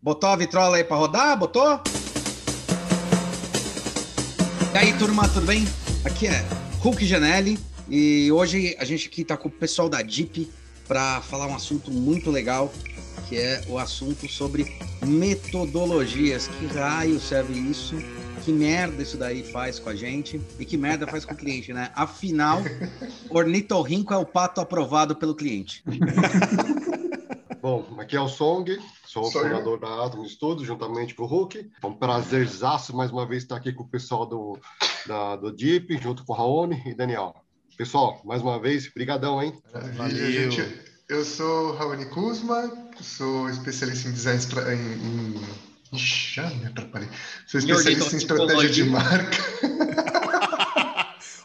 Botou a vitrola aí para rodar? Botou? E aí, turma, tudo bem? Aqui é Hulk Janelli e hoje a gente aqui tá com o pessoal da DIP para falar um assunto muito legal, que é o assunto sobre metodologias. Que raio serve isso? Que merda isso daí faz com a gente e que merda faz com o cliente, né? Afinal, ornitorrinco é o pato aprovado pelo cliente. Aqui é o Song, sou o fundador da Atom Studio, juntamente com o Hulk. É um prazerzaço mais uma vez estar aqui com o pessoal do, da, do Deep, junto com o Raoni e Daniel. Pessoal, mais uma vez, brigadão, hein? Valeu. gente. Eu sou Raoni Kuzma, sou especialista em design em, em... Ixi, já me atrapalhei. Sou especialista em estratégia de marca.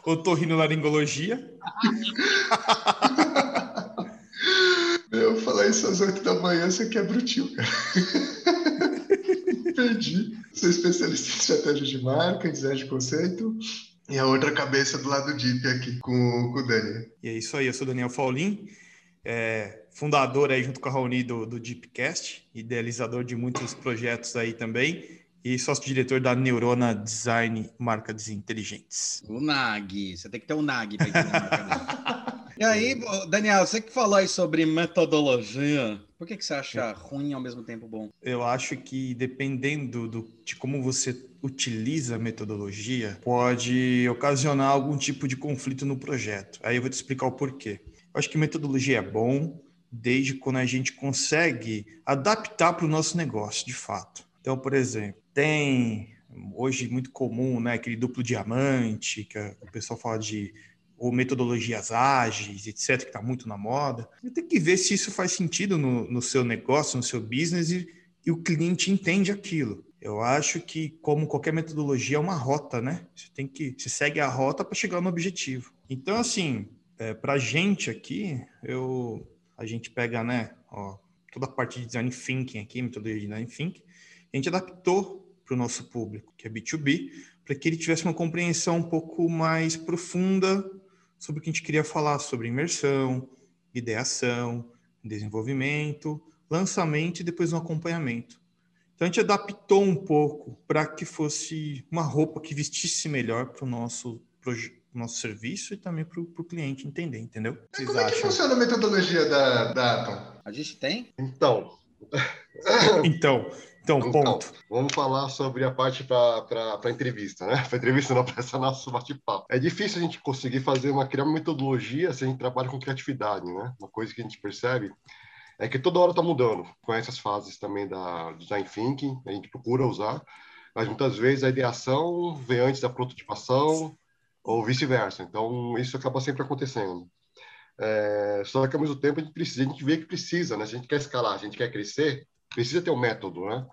Otorrinolaringologia. Isso às oito da manhã, você quebra o tio, cara. Perdi. Sou especialista em estratégia de marca, design de conceito. E a outra cabeça do lado deep aqui, com, com o Daniel. E é isso aí, eu sou Daniel Faulin, é, fundador aí junto com a Raoni do, do Deepcast, idealizador de muitos projetos aí também e sócio-diretor da Neurona Design Marcas Inteligentes. O NAG, você tem que ter um NAG para entender a marca E aí, Daniel, você que falou aí sobre metodologia, por que, que você acha ruim e ao mesmo tempo bom? Eu acho que dependendo do, de como você utiliza a metodologia, pode ocasionar algum tipo de conflito no projeto. Aí eu vou te explicar o porquê. Eu acho que metodologia é bom desde quando a gente consegue adaptar para o nosso negócio, de fato. Então, por exemplo, tem hoje muito comum, né, aquele duplo diamante, que o pessoal fala de ou metodologias ágeis, etc., que está muito na moda. Tem que ver se isso faz sentido no, no seu negócio, no seu business e, e, o cliente entende aquilo. Eu acho que, como qualquer metodologia, é uma rota, né? Você tem que, você segue a rota para chegar no objetivo. Então, assim, é, para a gente aqui, eu, a gente pega, né, ó, toda a parte de design thinking aqui, metodologia de design thinking, a gente adaptou para o nosso público, que é B2B, para que ele tivesse uma compreensão um pouco mais profunda sobre o que a gente queria falar sobre imersão, ideação, desenvolvimento, lançamento e depois um acompanhamento. Então a gente adaptou um pouco para que fosse uma roupa que vestisse melhor para o nosso, nosso serviço e também para o cliente entender, entendeu? Vocês Como é que funciona a metodologia da, da Atom? A gente tem? Então. então, então, então, ponto. vamos falar sobre a parte para entrevista, né? Para entrevista não, para essa nosso bate-papo. É difícil a gente conseguir fazer uma, criar uma metodologia se a gente trabalha com criatividade, né? Uma coisa que a gente percebe é que toda hora está mudando. Com essas fases também da design thinking, a gente procura usar, mas muitas vezes a ideação vem antes da prototipação ou vice-versa. Então, isso acaba sempre acontecendo. É, só que ao mesmo tempo a gente precisa, a gente vê que precisa, né? Se a gente quer escalar, a gente quer crescer, precisa ter um método, né?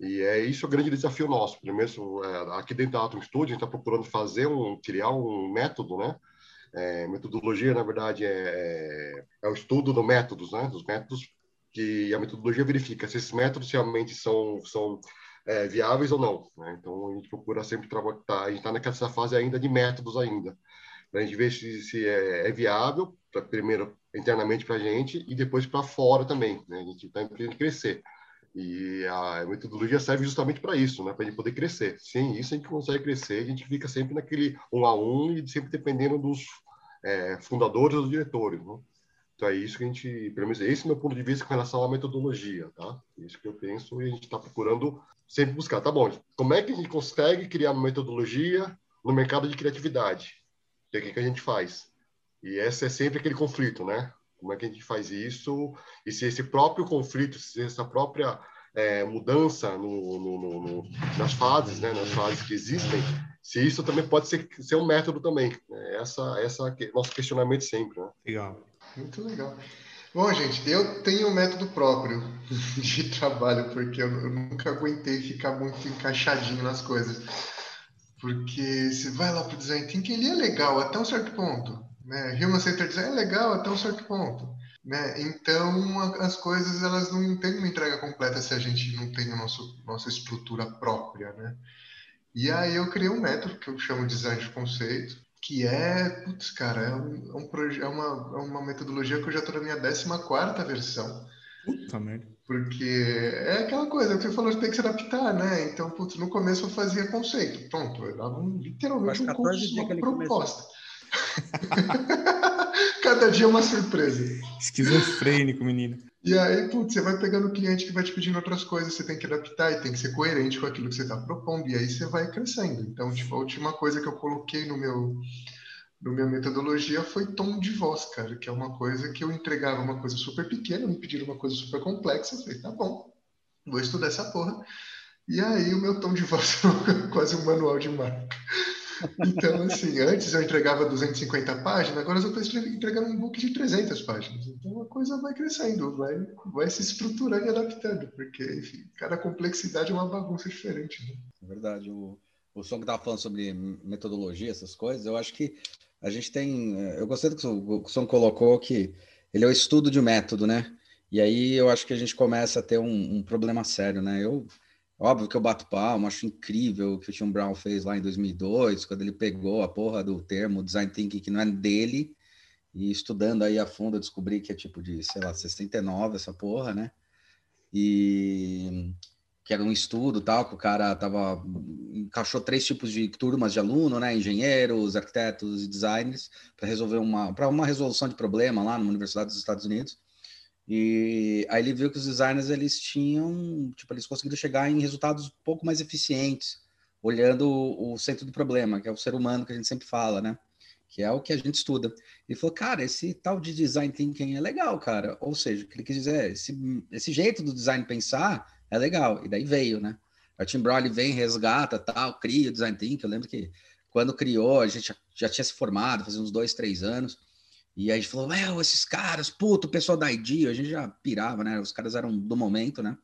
E é isso o grande desafio nosso. Primeiro, é, aqui dentro da Atom Studio, a gente está procurando fazer um, criar um método, né? É, metodologia, na verdade, é, é, é, o estudo dos métodos, né? Dos métodos que a metodologia verifica se esses métodos realmente são, são é, viáveis ou não. Né? Então, a gente procura sempre trabalhar, tá, a gente está nessa fase ainda de métodos ainda, para a gente ver se, se é, é viável, pra, primeiro internamente para a gente e depois para fora também. Né? A gente está empreendendo crescer. E a metodologia serve justamente para isso, né? para a gente poder crescer. Sem isso, a gente consegue crescer, a gente fica sempre naquele um a um e sempre dependendo dos é, fundadores ou dos diretores. Né? Então, é isso que a gente, pelo menos, esse é o meu ponto de vista com relação à metodologia. Tá? É isso que eu penso e a gente está procurando sempre buscar. Tá bom, como é que a gente consegue criar uma metodologia no mercado de criatividade? O que, que a gente faz? E esse é sempre aquele conflito, né? Como é que a gente faz isso? E se esse próprio conflito, se essa própria é, mudança no, no, no, nas fases, né, nas fases que existem, se isso também pode ser, ser um método também. Né? Essa, essa é nosso questionamento sempre. Né? Legal. Muito legal. Bom, gente, eu tenho um método próprio de trabalho, porque eu nunca aguentei ficar muito encaixadinho nas coisas. Porque se vai lá para o design thinking, ele é legal até um certo ponto. Né? Human Centered Design é legal até um certo ponto. Né? Então, a, as coisas elas não têm uma entrega completa se a gente não tem a nosso, nossa estrutura própria. Né? E aí eu criei um método que eu chamo de design de conceito, que é, putz, cara, é, um, é, um é, uma, é uma metodologia que eu já estou na minha 14 versão. Puta merda. Porque é aquela coisa que você falou, tem que se adaptar, né? Então, putz, no começo eu fazia conceito. Pronto, eu dava um, literalmente um curso, uma proposta. Cada dia uma surpresa. Esquizofrênico, menino. E aí, putz, você vai pegando o cliente que vai te pedindo outras coisas, você tem que adaptar e tem que ser coerente com aquilo que você está propondo, e aí você vai crescendo. Então, tipo, a última coisa que eu coloquei no meu, no minha metodologia foi tom de voz, cara, que é uma coisa que eu entregava uma coisa super pequena, me pediram uma coisa super complexa, eu falei, tá bom, vou estudar essa porra. E aí o meu tom de voz é quase um manual de marca. Então, assim, antes eu entregava 250 páginas, agora eu estou entregando um book de 300 páginas. Então a coisa vai crescendo, vai, vai se estruturando e adaptando, porque, enfim, cada complexidade é uma bagunça diferente. Né? É verdade. O, o som que estava falando sobre metodologia, essas coisas, eu acho que a gente tem. Eu gostei do que o Som colocou, que ele é o estudo de método, né? E aí eu acho que a gente começa a ter um, um problema sério, né? Eu, óbvio que eu bato palma, acho incrível o que o Tim Brown fez lá em 2002, quando ele pegou a porra do termo design thinking que não é dele, e estudando aí a fundo eu descobri que é tipo de, sei lá, 69 essa porra, né? E que era um estudo tal, que o cara tava encaixou três tipos de turmas de aluno, né, engenheiros, arquitetos e designers, para resolver uma para uma resolução de problema lá numa universidade dos Estados Unidos. E aí ele viu que os designers eles tinham, tipo, eles conseguiram chegar em resultados um pouco mais eficientes, olhando o, o centro do problema, que é o ser humano que a gente sempre fala, né? Que é o que a gente estuda. Ele falou, cara, esse tal de design thinking é legal, cara. Ou seja, o que ele quis dizer, esse, esse jeito do design pensar é legal. E daí veio, né? O Tim Brown vem, resgata, tal, cria o Design Thinking. Eu lembro que quando criou, a gente já, já tinha se formado, fazia uns dois, três anos. E aí a gente falou, meu, esses caras, puto, o pessoal da ID, a gente já pirava, né? Os caras eram do momento, né?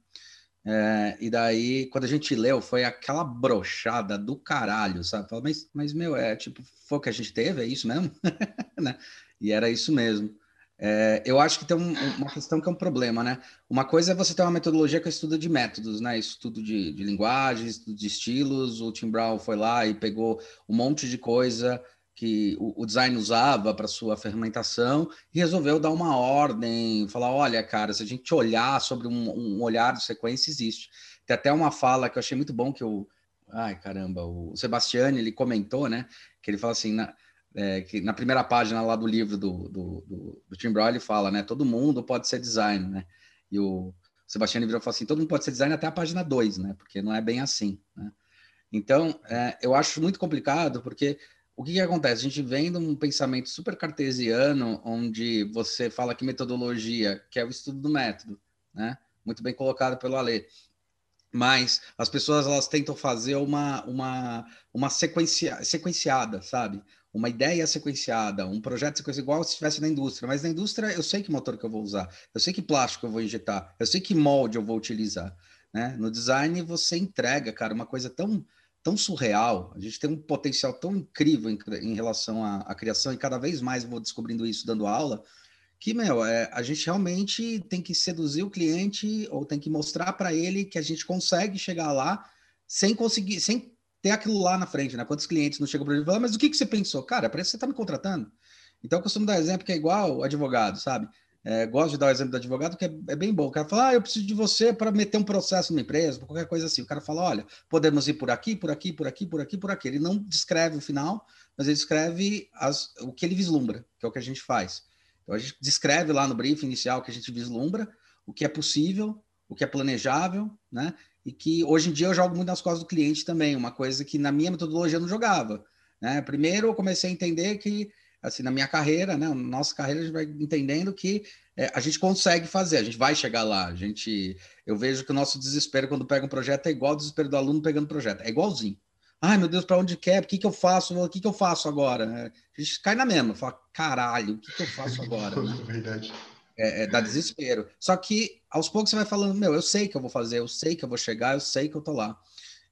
É, e daí, quando a gente leu, foi aquela brochada do caralho, sabe? Falei, mas, mas, meu, é tipo, foi o que a gente teve, é isso mesmo? né? E era isso mesmo. É, eu acho que tem um, uma questão que é um problema, né? Uma coisa é você ter uma metodologia que estudo de métodos, né? Estudo de, de linguagem, estudo de estilos. O Tim Brown foi lá e pegou um monte de coisa que o, o design usava para sua fermentação e resolveu dar uma ordem, falar, olha, cara, se a gente olhar sobre um, um olhar de sequência, existe. Tem até uma fala que eu achei muito bom que o... Ai, caramba, o Sebastiani, ele comentou, né? Que ele fala assim... Na, é, que na primeira página lá do livro do, do, do, do Tim Brown, ele fala, né? Todo mundo pode ser designer, né? E o Sebastião virou e falou assim, todo mundo pode ser designer até a página 2, né? Porque não é bem assim, né? Então, é, eu acho muito complicado, porque o que, que, acontece? A gente vem de um pensamento super cartesiano, onde você fala que metodologia, que é o estudo do método, né? Muito bem colocado pelo Ale. Mas as pessoas elas tentam fazer uma, uma, uma sequencia, sequenciada, sabe? uma ideia sequenciada, um projeto sequenciado igual se estivesse na indústria. Mas na indústria eu sei que motor que eu vou usar, eu sei que plástico eu vou injetar, eu sei que molde eu vou utilizar. Né? No design você entrega, cara, uma coisa tão tão surreal, a gente tem um potencial tão incrível em, em relação à, à, criação, e cada vez mais vou descobrindo isso dando aula, que, meu, é, a gente realmente tem que seduzir o cliente ou tem que mostrar para ele que a gente consegue chegar lá sem conseguir, sem ter aquilo lá na frente, né? Quantos clientes não chegam para ele e falam, mas o que, que você pensou? Cara, parece que você está me contratando. Então, eu costumo dar exemplo que é igual advogado, sabe? É, gosto de dar o exemplo do advogado, que é, é, bem bom. O cara fala, ah, eu preciso de você para meter um processo numa empresa, qualquer coisa assim. O cara fala, olha, podemos ir por aqui, por aqui, por aqui, por aqui, por aqui. Ele não descreve o final, mas ele descreve as, o que ele vislumbra, que é o que a gente faz. Então, a gente descreve lá no briefing inicial que a gente vislumbra, o que é possível, o que é planejável, né? e que hoje em dia eu jogo muito nas costas do cliente também, uma coisa que na minha metodologia eu não jogava. Né? Primeiro eu comecei a entender que, assim, na minha carreira, né, na nossa carreira, a gente vai entendendo que é, a gente consegue fazer, a gente vai chegar lá. A gente, eu vejo que o nosso desespero quando pega um projeto é igual ao desespero do aluno pegando projeto, é igualzinho. Ai, meu Deus, para onde quer? O que, que eu faço? O que, que eu faço agora? A gente cai na mesma, fala, caralho, o que, que eu faço agora? Né? Verdade é, é, dá desespero. Só que aos poucos você vai falando, meu, eu sei que eu vou fazer, eu sei que eu vou chegar, eu sei que eu tô lá.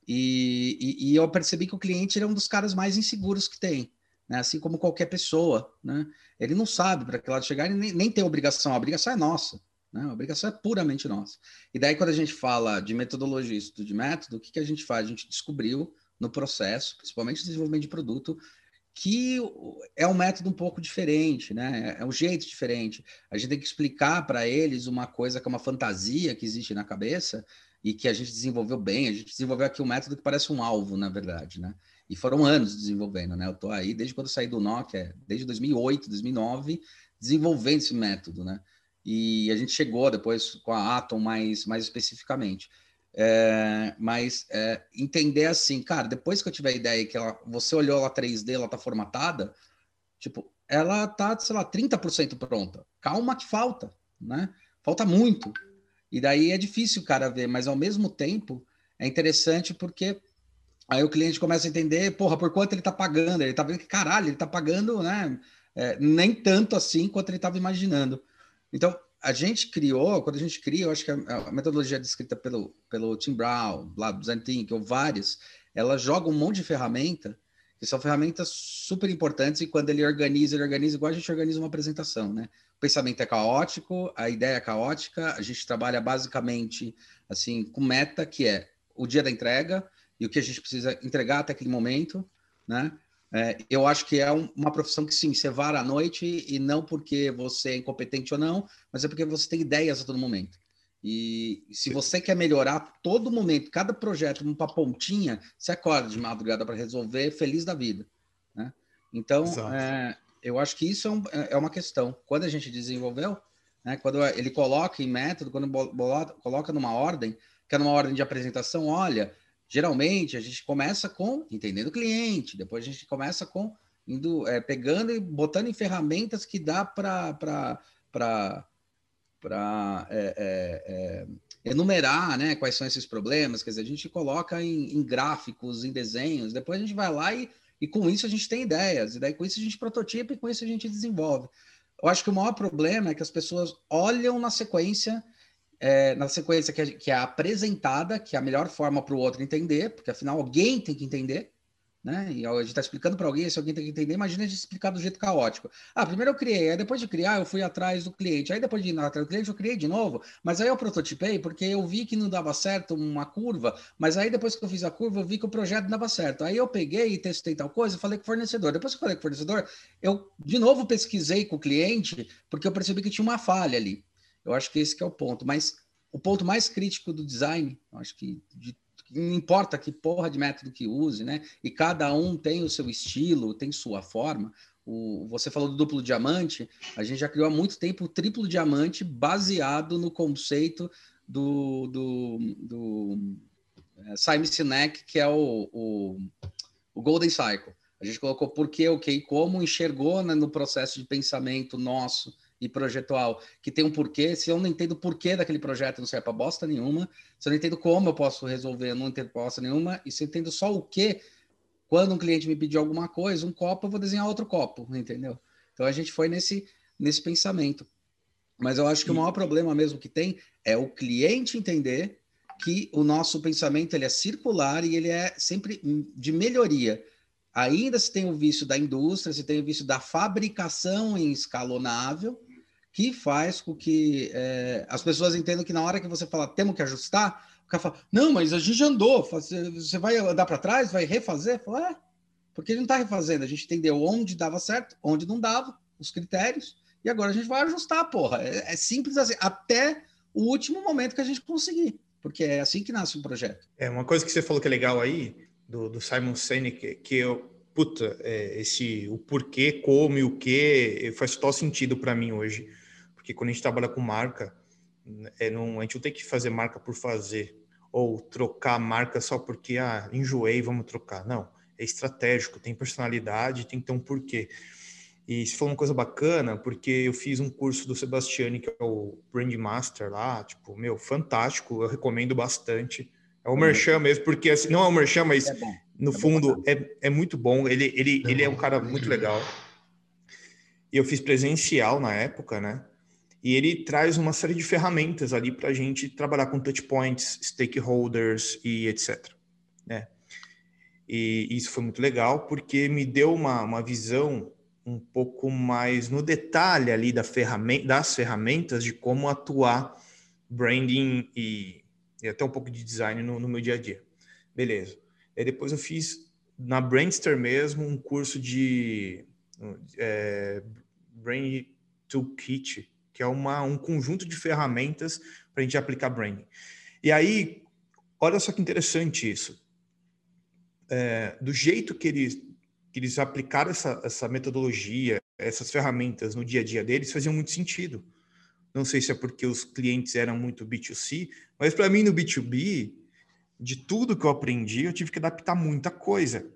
E, e, e eu percebi que o cliente é um dos caras mais inseguros que tem, né? Assim como qualquer pessoa, né? Ele não sabe para que lado chegar e nem, nem tem obrigação, a obrigação é nossa. Né? A obrigação é puramente nossa. E daí, quando a gente fala de metodologia, estudo de método, o que, que a gente faz? A gente descobriu no processo, principalmente no desenvolvimento de produto, que é um método um pouco diferente, né? É um jeito diferente. A gente tem que explicar para eles uma coisa que é uma fantasia que existe na cabeça e que a gente desenvolveu bem. A gente desenvolveu aqui um método que parece um alvo, na verdade, né? E foram anos desenvolvendo, né? Eu tô aí desde quando saí do Nokia, desde 2008, 2009, desenvolvendo esse método, né? E a gente chegou depois com a Atom mais, mais especificamente. É, mas é, entender assim, cara, depois que eu tiver a ideia que ela, você olhou ela 3D, ela tá formatada, tipo, ela tá, sei lá, 30% pronta. Calma que falta, né? Falta muito. E daí é difícil o cara ver, mas ao mesmo tempo é interessante porque aí o cliente começa a entender, porra, por quanto ele tá pagando? Ele tá vendo que caralho, ele tá pagando, né? É, nem tanto assim quanto ele estava imaginando. Então, a gente criou, quando a gente cria, eu acho que a, a metodologia descrita pelo, pelo Tim Brown, lá Zenthink, ou várias, ela joga um monte de ferramenta, que são ferramentas super importantes, e quando ele organiza, ele organiza igual a gente organiza uma apresentação, né? O pensamento é caótico, a ideia é caótica, a gente trabalha basicamente, assim, com meta, que é o dia da entrega, e o que a gente precisa entregar até aquele momento, né? É, eu acho que é um, uma profissão que sim, você vara à noite e não porque você é incompetente ou não, mas é porque você tem ideias a todo momento. E se você quer melhorar todo momento, cada projeto, uma pontinha, você acorda de madrugada para resolver, feliz da vida. Né? Então, é, eu acho que isso é, um, é, uma questão. Quando a gente desenvolveu, né, quando ele coloca em método, quando coloca numa ordem, que é numa ordem de apresentação, olha, Geralmente a gente começa com entendendo o cliente, depois a gente começa com indo é, pegando e botando em ferramentas que dá para para é, é, é, enumerar né, quais são esses problemas. Quer dizer, a gente coloca em, em, gráficos, em desenhos, depois a gente vai lá e, e com isso a gente tem ideias, e daí com isso a gente prototipa e com isso a gente desenvolve. Eu acho que o maior problema é que as pessoas olham na sequência é, na sequência que é, que é, apresentada, que é a melhor forma para o outro entender, porque afinal alguém tem que entender, né? E a gente está explicando para alguém, se alguém tem que entender, imagina a gente explicar do jeito caótico. Ah, primeiro eu criei, aí depois de criar eu fui atrás do cliente, aí depois de ir atrás do cliente eu criei de novo, mas aí eu prototipei porque eu vi que não dava certo uma curva, mas aí depois que eu fiz a curva eu vi que o projeto dava certo. Aí eu peguei e testei tal coisa, falei com o fornecedor. Depois que eu falei com o fornecedor, eu de novo pesquisei com o cliente porque eu percebi que tinha uma falha ali. Eu acho que esse que é o ponto. Mas o ponto mais crítico do design, acho que de, não importa que porra de método que use, né? E cada um tem o seu estilo, tem sua forma. O, você falou do duplo diamante, a gente já criou há muito tempo o triplo diamante baseado no conceito do, do, do é, Simon Sinek, que é o, o, o Golden Cycle. A gente colocou por que, o que e como, enxergou né, no processo de pensamento nosso e projetual, que tem um porquê. Se eu não entendo o porquê daquele projeto, não serve para bosta nenhuma. Se eu não entendo como eu posso resolver, eu não entendo bosta nenhuma. E se eu entendo só o que, quando um cliente me pedir alguma coisa, um copo, eu vou desenhar outro copo, entendeu? Então a gente foi nesse, nesse pensamento. Mas eu acho que o maior problema mesmo que tem é o cliente entender que o nosso pensamento ele é circular e ele é sempre de melhoria. Ainda se tem o vício da indústria, se tem o vício da fabricação em escalonável, que faz com que é, as pessoas entendam que na hora que você fala temos que ajustar, o cara fala, não, mas a gente andou, você vai andar para trás, vai refazer? Fala, é, porque a gente não está refazendo, a gente entendeu onde dava certo, onde não dava, os critérios, e agora a gente vai ajustar, porra. É, é simples assim, até o último momento que a gente conseguir, porque é assim que nasce um projeto. É, uma coisa que você falou que é legal aí, do, do Simon Sinek, que eu, puta, é, esse, o porquê, como e o que faz total sentido para mim hoje porque quando a gente trabalha com marca, é, não, a gente não tem que fazer marca por fazer, ou trocar marca só porque, ah, enjoei, vamos trocar. Não, é estratégico, tem personalidade, tem que ter um porquê. E se for uma coisa bacana, porque eu fiz um curso do Sebastiani, que é o Brand Master lá, tipo, meu, fantástico, eu recomendo bastante. É o Merchan mesmo, porque assim, não é o Merchan, mas é no é fundo é, é muito bom. Ele, ele, ele é um cara muito legal. E eu fiz presencial na época, né? E ele traz uma série de ferramentas ali para a gente trabalhar com touch points, stakeholders e etc. Né? E isso foi muito legal porque me deu uma, uma visão um pouco mais no detalhe ali da ferramenta, das ferramentas de como atuar branding e, e até um pouco de design no, no, meu dia a dia. Beleza. E depois eu fiz na Brainster mesmo um curso de é, Brain Toolkit, que é uma, um conjunto de ferramentas para a gente aplicar Brain. E aí, olha só que interessante isso. É, do jeito que eles, que eles aplicaram essa, essa metodologia, essas ferramentas no dia a dia deles, fazia muito sentido. Não sei se é porque os clientes eram muito B2C, mas para mim no B2B, de tudo que eu aprendi, eu tive que adaptar muita coisa,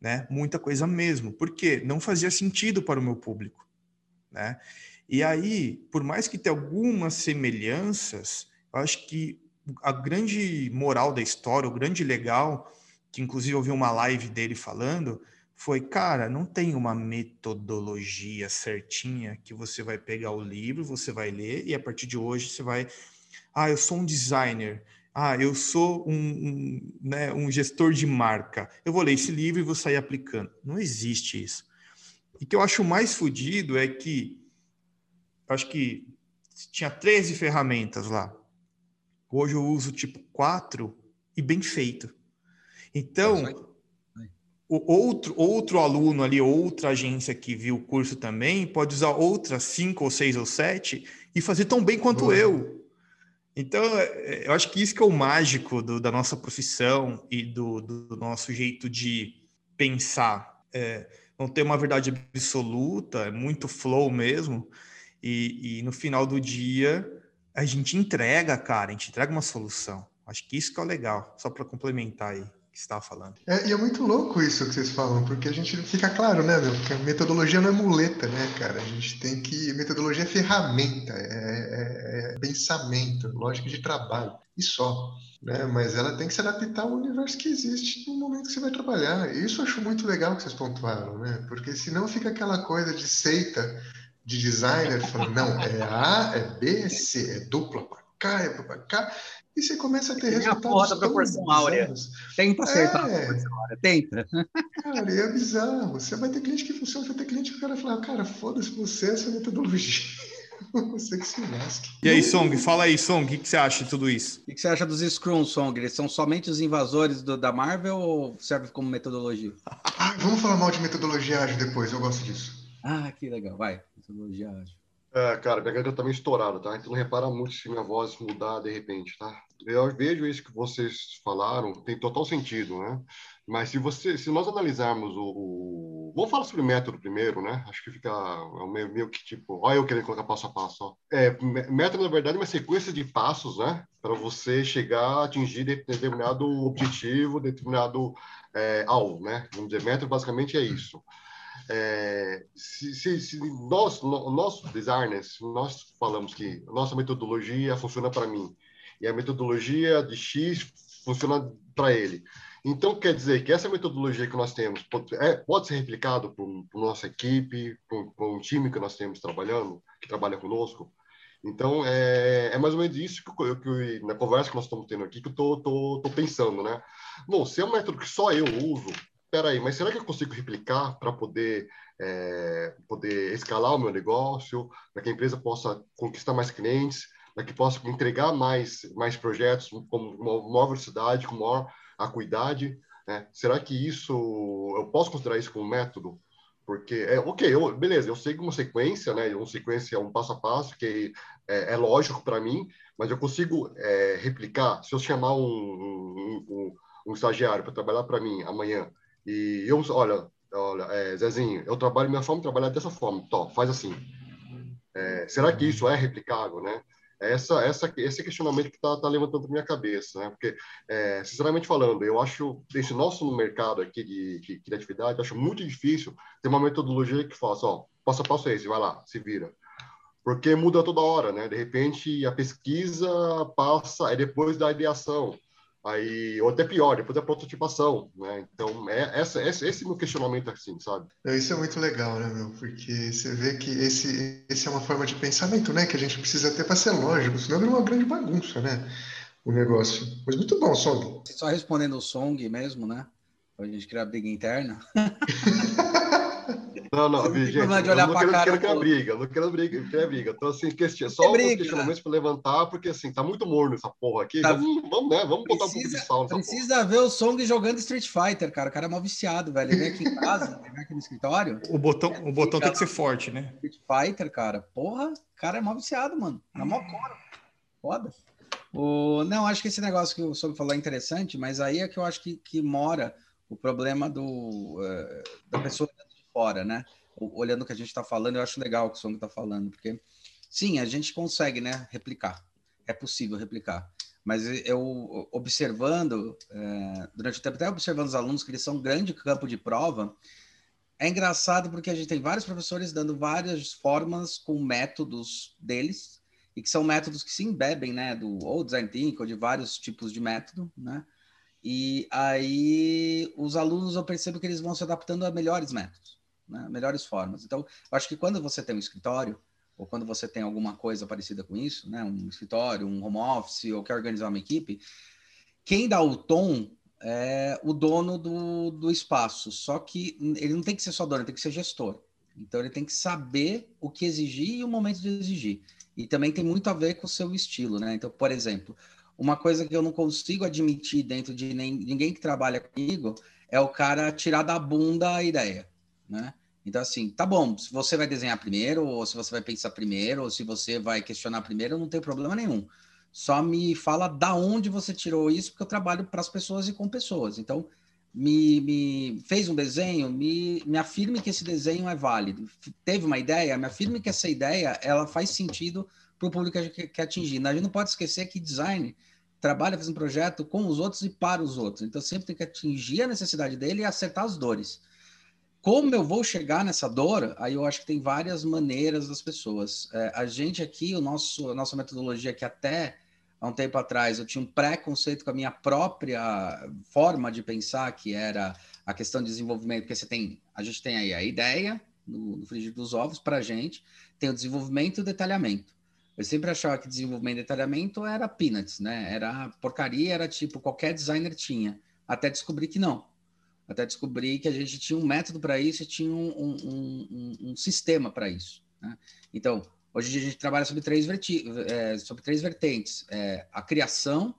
né? Muita coisa mesmo, porque não fazia sentido para o meu público, né? E aí, por mais que tenha algumas semelhanças, eu acho que a grande moral da história, o grande legal, que inclusive eu vi uma live dele falando, foi, cara, não tem uma metodologia certinha que você vai pegar o livro, você vai ler e a partir de hoje você vai, ah, eu sou um designer, ah, eu sou um, um, né, um gestor de marca, eu vou ler esse livro e vou sair aplicando. Não existe isso. E que eu acho mais fodido é que, acho que tinha 13 ferramentas lá. Hoje eu uso tipo quatro e bem feito. Então, o outro, outro aluno ali, outra agência que viu o curso também, pode usar outras cinco ou seis ou sete e fazer tão bem quanto Boa. eu. Então, é, eu acho que isso que é o mágico do, da nossa profissão e do, do nosso jeito de pensar. É, não ter uma verdade absoluta, é muito flow mesmo. E, e no final do dia, a gente entrega, cara, a gente entrega uma solução. Acho que isso que é o legal, só para complementar aí que você estava falando. É, e é muito louco isso que vocês falam, porque a gente fica claro, né, meu? Que a metodologia não é muleta, né, cara? A gente tem que. Metodologia é ferramenta, é, é, é pensamento, lógica de trabalho, e só. Né? Mas ela tem que se adaptar ao universo que existe no momento que você vai trabalhar. E isso eu acho muito legal que vocês pontuaram, né? Porque senão fica aquela coisa de seita de designer falando, não, é A, é B, é C, é dupla para cá, é para cá. E você começa a ter resultados. A porra da proporção áurea. Tenta acertar é. a proporção áurea, tenta. Cara, é bizarro. Você vai ter cliente que funciona, vai ter cliente que o cara fala, cara, foda-se você, essa metodologia. Você que se lasque. E aí, Song, fala aí, Song, o que, que, você acha de tudo isso? O que, você acha dos Scrum, Song? Eles são somente os invasores do, da Marvel ou serve como metodologia? Ah, vamos falar mal de metodologia ágil depois, eu gosto disso. Ah, que legal, vai. Metodologia ágil. É, cara, minha garganta tá meio estourada, tá? Então não repara muito se minha voz mudar de repente, tá? Eu vejo isso que vocês falaram, tem total sentido, né? Mas se você, se nós analisarmos o, o... falar sobre método primeiro, né? Acho que fica é meio, meio que tipo, olha eu querendo colocar passo a passo. Ó. É, método na verdade é uma sequência de passos, né? Para você chegar a atingir determinado objetivo, determinado é, alvo, né? Vamos dizer, método basicamente é isso. É, se, se, se, nós, nós designers, nós falamos que nossa metodologia funciona para mim e a metodologia de X funciona para ele. Então, quer dizer que essa metodologia que nós temos pode, é, pode ser replicado por, por nossa equipe, por, por, um time que nós temos trabalhando, que trabalha conosco. Então, é, é mais ou menos isso que, eu, que na conversa que nós estamos tendo aqui, que eu estou pensando, né? Bom, se é um método que só eu uso, peraí, mas será que eu consigo replicar para poder, é, poder escalar o meu negócio, para que a empresa possa conquistar mais clientes, para que possa entregar mais, mais projetos com maior velocidade, com maior acuidade? Né? Será que isso, eu posso considerar isso como método? Porque, é, ok, eu, beleza, eu sei uma sequência, né, uma sequência um passo a passo que é, é lógico para mim, mas eu consigo é, replicar, se eu chamar um, um, um, um estagiário para trabalhar para mim amanhã, e eu, olha, olha, é, Zezinho, eu trabalho minha forma de trabalhar dessa forma. Tó, faz assim. É, será que isso é replicável, né? Essa, essa, esse questionamento que está tá levantando minha cabeça, né? Porque, é, sinceramente falando, eu acho, esse nosso mercado aqui de, de criatividade, acho muito difícil ter uma metodologia que faça, ó, passo a passo é esse, vai lá, se vira. Porque muda toda hora, né? De repente, a pesquisa passa, é depois da ideação aí ou até pior depois da prototipação né? Então é essa esse, esse é meu questionamento assim sabe? É, isso é muito legal né meu? Porque você vê que esse esse é uma forma de pensamento né? Que a gente precisa ter para ser lógico senão vira uma grande bagunça né? O negócio. Mas muito bom Song. Só respondendo o Song mesmo né? Para a gente criar briga interna Não, não, não gente, de olhar eu não quero, quero criar briga, não quero briga, criar briga. Então, assim, question, só alguns questionamentos para levantar, porque, assim, tá muito morno essa porra aqui. Tá. Vamos, vamos, né? Vamos botar precisa, um pouco de sal nessa Precisa porra. ver o Song jogando Street Fighter, cara. O cara é mal viciado, velho. Ele vem aqui em casa, ele vem aqui no escritório. O botão, o botão tem que ser forte, né? Street Fighter, cara. Porra, o cara é mal viciado, mano. Na mó cora. Foda. O... Não, acho que esse negócio que o Song falou é interessante, mas aí é que eu acho que, que mora o problema do, uh, da pessoa fora, né? olhando o que a gente está falando, eu acho legal o que o Song está falando, porque sim, a gente consegue, né, replicar. É possível replicar. Mas eu, observando, é, durante o tempo, até observando os alunos, que eles são um grande campo de prova, é engraçado porque a gente tem vários professores dando várias formas com métodos deles, e que são métodos que se embebem, né, do ou design thinking, ou de vários tipos de método, né, e aí os alunos eu percebo que eles vão se adaptando a melhores métodos né? melhores formas. Então, eu acho que quando você tem um escritório, ou quando você tem alguma coisa parecida com isso, né? um escritório, um home office, ou quer organizar uma equipe, quem dá o tom é o dono do, do espaço. Só que ele não tem que ser só dono, ele tem que ser gestor. Então, ele tem que saber o que exigir e o momento de exigir. E também tem muito a ver com o seu estilo, né? Então, por exemplo, uma coisa que eu não consigo admitir dentro de nem, ninguém que trabalha comigo é o cara tirar da bunda a ideia, né? Então, assim, tá bom, se você vai desenhar primeiro, ou se você vai pensar primeiro, ou se você vai questionar primeiro, não tem problema nenhum. Só me fala da onde você tirou isso, porque eu trabalho para as pessoas e com pessoas. Então, me, me fez um desenho, me, me afirme que esse desenho é válido. Teve uma ideia, me afirme que essa ideia ela faz sentido para o público que quer atingir. A gente não pode esquecer que design trabalha fazendo projeto com os outros e para os outros. Então, sempre tem que atingir a necessidade dele e acertar as dores. Como eu vou chegar nessa dor? Aí eu acho que tem várias maneiras das pessoas. É, a gente aqui, o nosso, a nossa metodologia que até há um tempo atrás eu tinha um preconceito com a minha própria forma de pensar, que era a questão de desenvolvimento, porque você tem, a gente tem aí a ideia no, no frigir dos ovos para a gente, tem o desenvolvimento e o detalhamento. Eu sempre achava que desenvolvimento e detalhamento era peanuts, né? Era porcaria, era tipo qualquer designer tinha, até descobrir que não até descobrir que a gente tinha um método para isso e tinha um, um, um, um sistema para isso. Né? Então, hoje a gente trabalha sobre três, verti é, sobre três vertentes: é, a criação,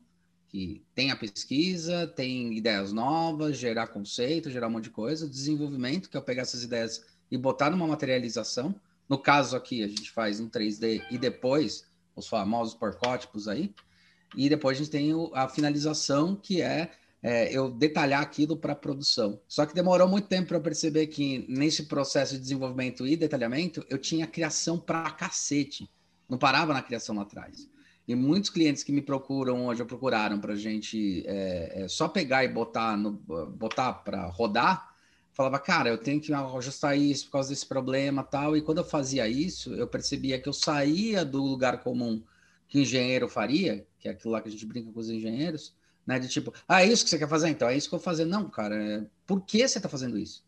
que tem a pesquisa, tem ideias novas, gerar conceito, gerar um monte de coisa, desenvolvimento, que é pegar essas ideias e botar numa materialização. No caso aqui, a gente faz um 3D e depois os famosos porcótipos aí. E depois a gente tem a finalização, que é é, eu detalhar aquilo para produção. Só que demorou muito tempo para eu perceber que nesse processo de desenvolvimento e detalhamento eu tinha criação para cacete. Não parava na criação lá atrás. E muitos clientes que me procuram hoje, ou procuraram para a gente é, é, só pegar e botar botar para rodar, falava, cara, eu tenho que ajustar isso por causa desse problema tal. E quando eu fazia isso, eu percebia que eu saía do lugar comum que engenheiro faria, que é aquilo lá que a gente brinca com os engenheiros, né? De tipo, ah, é isso que você quer fazer? Então, é isso que eu vou fazer. Não, cara, é... por que você está fazendo isso?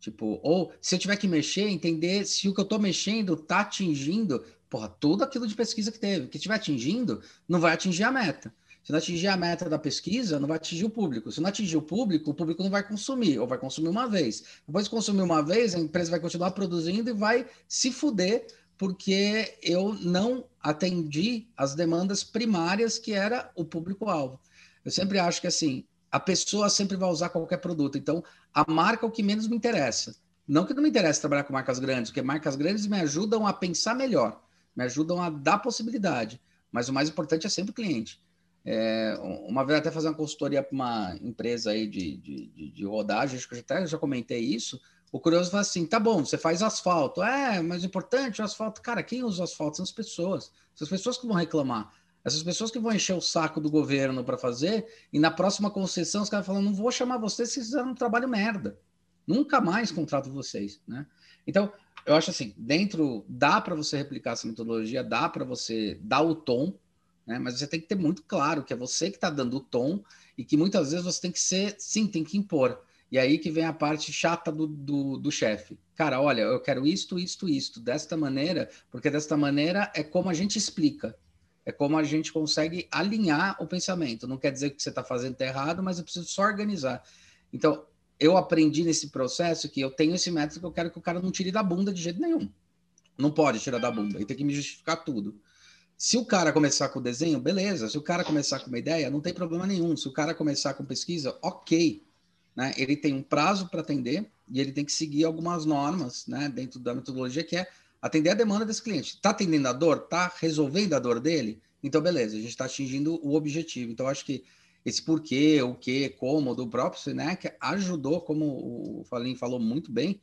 Tipo, ou se eu tiver que mexer, entender se o que eu estou mexendo está atingindo, porra, tudo aquilo de pesquisa que teve. Que estiver atingindo, não vai atingir a meta. Se não atingir a meta da pesquisa, não vai atingir o público. Se não atingir o público, o público não vai consumir, ou vai consumir uma vez. Depois de consumir uma vez, a empresa vai continuar produzindo e vai se fuder, porque eu não atendi as demandas primárias que era o público-alvo. Eu sempre acho que assim, a pessoa sempre vai usar qualquer produto. Então, a marca é o que menos me interessa. Não que não me interessa trabalhar com marcas grandes, porque marcas grandes me ajudam a pensar melhor, me ajudam a dar possibilidade. Mas o mais importante é sempre o cliente. É, uma vez até fazer uma consultoria para uma empresa aí de, de, de, rodagem, acho que eu até já comentei isso. O curioso fala assim: tá bom, você faz asfalto. É, mas o importante é o asfalto. Cara, quem usa asfalto são as pessoas. São as pessoas que vão reclamar. Essas pessoas que vão encher o saco do governo para fazer, e na próxima concessão os caras falam: não vou chamar vocês se fizeram um trabalho merda. Nunca mais contrato vocês. Né? Então, eu acho assim: dentro, dá para você replicar essa metodologia, dá para você dar o tom, né? mas você tem que ter muito claro que é você que está dando o tom e que muitas vezes você tem que ser, sim, tem que impor. E aí que vem a parte chata do, do, do chefe. Cara, olha, eu quero isto, isto, isto, desta maneira, porque desta maneira é como a gente explica. É como a gente consegue alinhar o pensamento. Não quer dizer que você está fazendo está errado, mas eu preciso só organizar. Então, eu aprendi nesse processo que eu tenho esse método que eu quero que o cara não tire da bunda de jeito nenhum. Não pode tirar da bunda, ele tem que me justificar tudo. Se o cara começar com o desenho, beleza. Se o cara começar com uma ideia, não tem problema nenhum. Se o cara começar com pesquisa, ok. Né? Ele tem um prazo para atender e ele tem que seguir algumas normas né, dentro da metodologia, que é atender a demanda desse cliente. Está atendendo a dor? Está resolvendo a dor dele? Então, beleza, a gente está atingindo o objetivo. Então, acho que esse porquê, o que, como do próprio Sinec ajudou, como o Falim falou muito bem,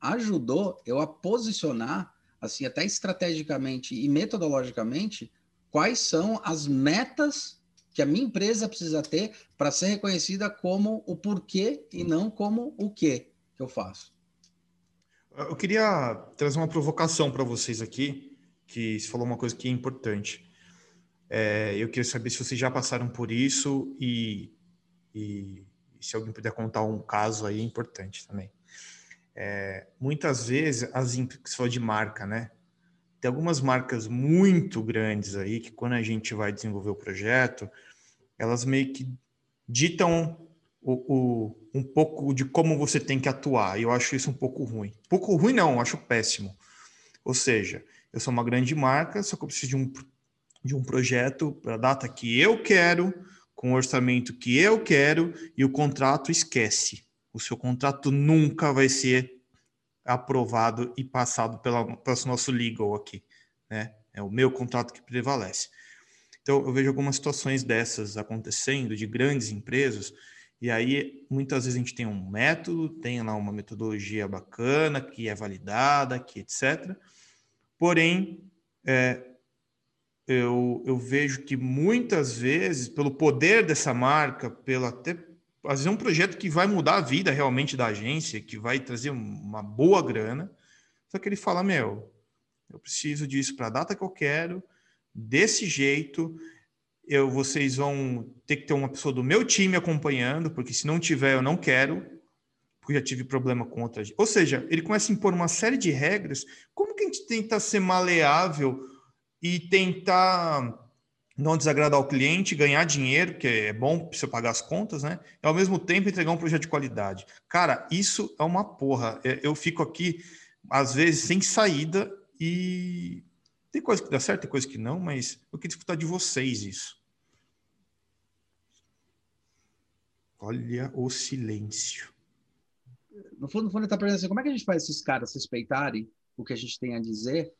ajudou eu a posicionar, assim, até estrategicamente e metodologicamente, quais são as metas que a minha empresa precisa ter para ser reconhecida como o porquê e não como o que que eu faço. Eu queria trazer uma provocação para vocês aqui, que você falou uma coisa que é importante. É, eu queria saber se vocês já passaram por isso e, e, se alguém puder contar um caso aí importante também. É, muitas vezes, as você falou de marca, né? Tem algumas marcas muito grandes aí que quando a gente vai desenvolver o projeto, elas meio que ditam o, o, um pouco de como você tem que atuar. E eu acho isso um pouco ruim. Pouco ruim não, acho péssimo. Ou seja, eu sou uma grande marca, só que eu preciso de um de um projeto para a data que eu quero, com o orçamento que eu quero, e o contrato esquece. O seu contrato nunca vai ser aprovado e passado pela, pelo nosso legal aqui. Né? É o meu contrato que prevalece. Então, eu vejo algumas situações dessas acontecendo, de grandes empresas, e aí muitas vezes a gente tem um método, tem lá uma metodologia bacana, que é validada, que etc. Porém, é, eu, eu vejo que muitas vezes, pelo poder dessa marca, pelo até às vezes é um projeto que vai mudar a vida realmente da agência, que vai trazer uma boa grana, só que ele fala, meu, eu preciso disso para a data que eu quero, desse jeito, eu, vocês vão ter que ter uma pessoa do meu time acompanhando, porque se não tiver, eu não quero, porque já tive problema com outra. Ou seja, ele começa a impor uma série de regras. Como que a gente tenta ser maleável e tentar não desagradar o cliente, ganhar dinheiro, que é bom para você pagar as contas, né? E ao mesmo tempo entregar um projeto de qualidade. Cara, isso é uma porra. É, eu fico aqui, às vezes, sem saída e tem coisa que dá certo, tem coisa que não, mas eu queria escutar de vocês isso. Olha o silêncio. No fundo, no fundo, ele está perguntando assim, como é que a gente faz esses caras respeitarem o que a gente tem a dizer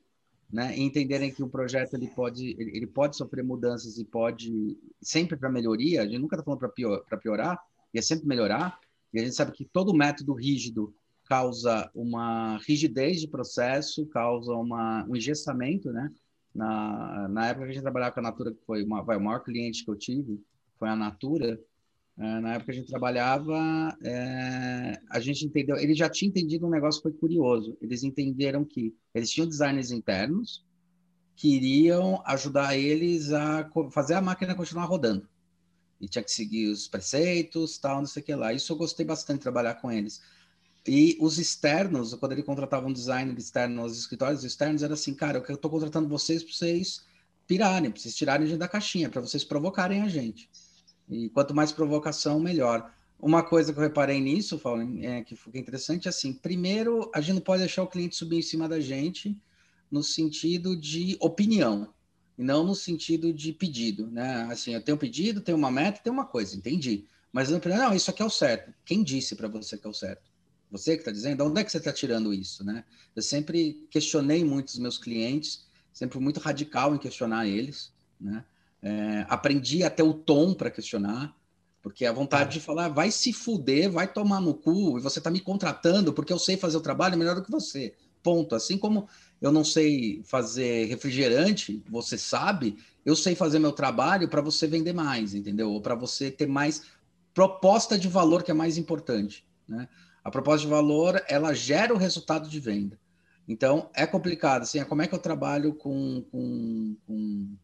né, e entenderem que o projeto ele pode ele, ele pode sofrer mudanças e pode sempre para melhoria. A gente nunca está falando para pior, piorar, e é sempre melhorar. E a gente sabe que todo método rígido causa uma rigidez de processo, causa uma, um engessamento, né? Na, na época que a gente trabalhava com a Natura, que foi uma, vai, o maior cliente que eu tive, foi a Natura, na época a gente trabalhava, é, a gente entendeu, ele já tinha entendido um negócio que foi curioso. Eles entenderam que eles tinham designers internos que iriam ajudar eles a fazer a máquina continuar rodando. E tinha que seguir os preceitos, tal, não sei o que lá. Isso eu gostei bastante de trabalhar com eles. E os externos, quando ele contratava um designer externo nos escritórios externos, era assim, cara, eu estou contratando vocês para vocês pirarem, para vocês tirarem a gente da caixinha, para vocês provocarem a gente. E quanto mais provocação, melhor. Uma coisa que eu reparei nisso, Paulo, é, que foi interessante, é assim, primeiro, a gente não pode deixar o cliente subir em cima da gente no sentido de opinião, e não no sentido de pedido, né? Assim, eu tenho um pedido, tenho uma meta, tenho uma coisa, entendi. Mas não, não, isso aqui é o certo. Quem disse para você que é o certo? Você que está dizendo? Onde é que você está tirando isso, né? Eu sempre questionei muito os meus clientes, sempre muito radical em questionar eles, né? É, aprendi até o tom para questionar, porque a vontade de falar vai se fuder, vai tomar no cu, e você está me contratando porque eu sei fazer o trabalho melhor do que você. Ponto. Assim como eu não sei fazer refrigerante, você sabe, eu sei fazer meu trabalho para você vender mais, entendeu? Ou para você ter mais proposta de valor, que é mais importante. Né? A proposta de valor, ela gera o resultado de venda. Então, é complicado. Assim, é como é que eu trabalho com, com, com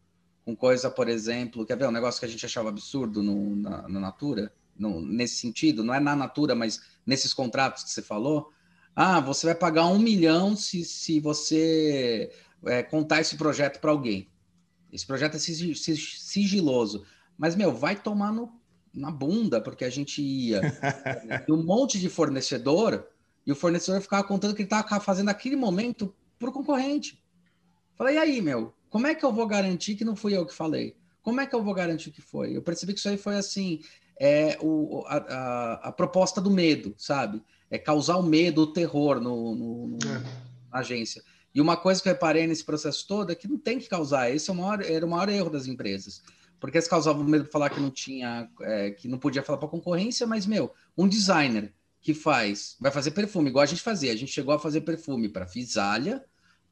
com coisa, por exemplo, quer ver um negócio que a gente achava absurdo no, na, na Natura, no, nesse sentido, não é na Natura, mas nesses contratos que você falou. Ah, você vai pagar um milhão se, se você é, contar esse projeto para alguém. Esse projeto é sigiloso. Mas, meu, vai tomar no. na bunda, porque a gente ia e um monte de fornecedor e o fornecedor ficava contando que ele estava fazendo aquele momento para o concorrente. Falei, e aí, meu, como é que eu vou garantir que não fui eu que falei? Como é que eu vou garantir que foi? Eu percebi que isso aí foi assim, é o, a, a, a proposta do medo, sabe? É causar o medo, o terror no, no, no é. na agência. E uma coisa que eu reparei nesse processo todo é que não tem que causar. Esse é o maior, era o maior erro das empresas. Porque eles causavam medo de falar que não tinha, é, que não podia falar para concorrência, mas, meu, um designer que faz, vai fazer perfume, igual a gente fazia. A gente chegou a fazer perfume para Fisalha,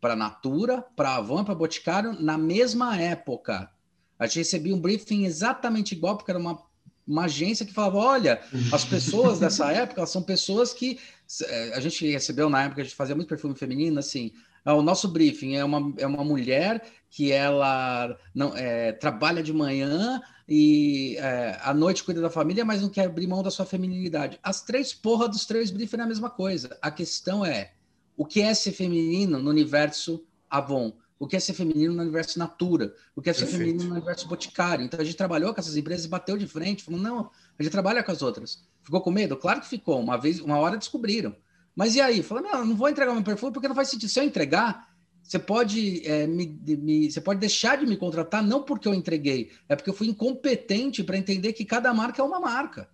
para Natura, para Avon, para Boticário, na mesma época. A gente recebia um briefing exatamente igual, porque era uma, uma agência que falava: olha, as pessoas dessa época são pessoas que. É, a gente recebeu na época, a gente fazia muito perfume feminino, assim. Ah, o nosso briefing é uma, é uma mulher que ela não é, trabalha de manhã e é, à noite cuida da família, mas não quer abrir mão da sua feminilidade. As três porra dos três briefings é a mesma coisa. A questão é o que é ser feminino no universo Avon o que é ser feminino no universo Natura, o que é ser Perfeito. feminino no universo Boticário. Então a gente trabalhou com essas empresas e bateu de frente, falou, não, a gente trabalha com as outras. Ficou com medo? Claro que ficou. Uma vez, uma hora descobriram. Mas e aí? Falou, não, não vou entregar meu perfume porque não faz sentido. Se eu entregar, você pode, é, me, me, você pode deixar de me contratar não porque eu entreguei, é porque eu fui incompetente para entender que cada marca é uma marca.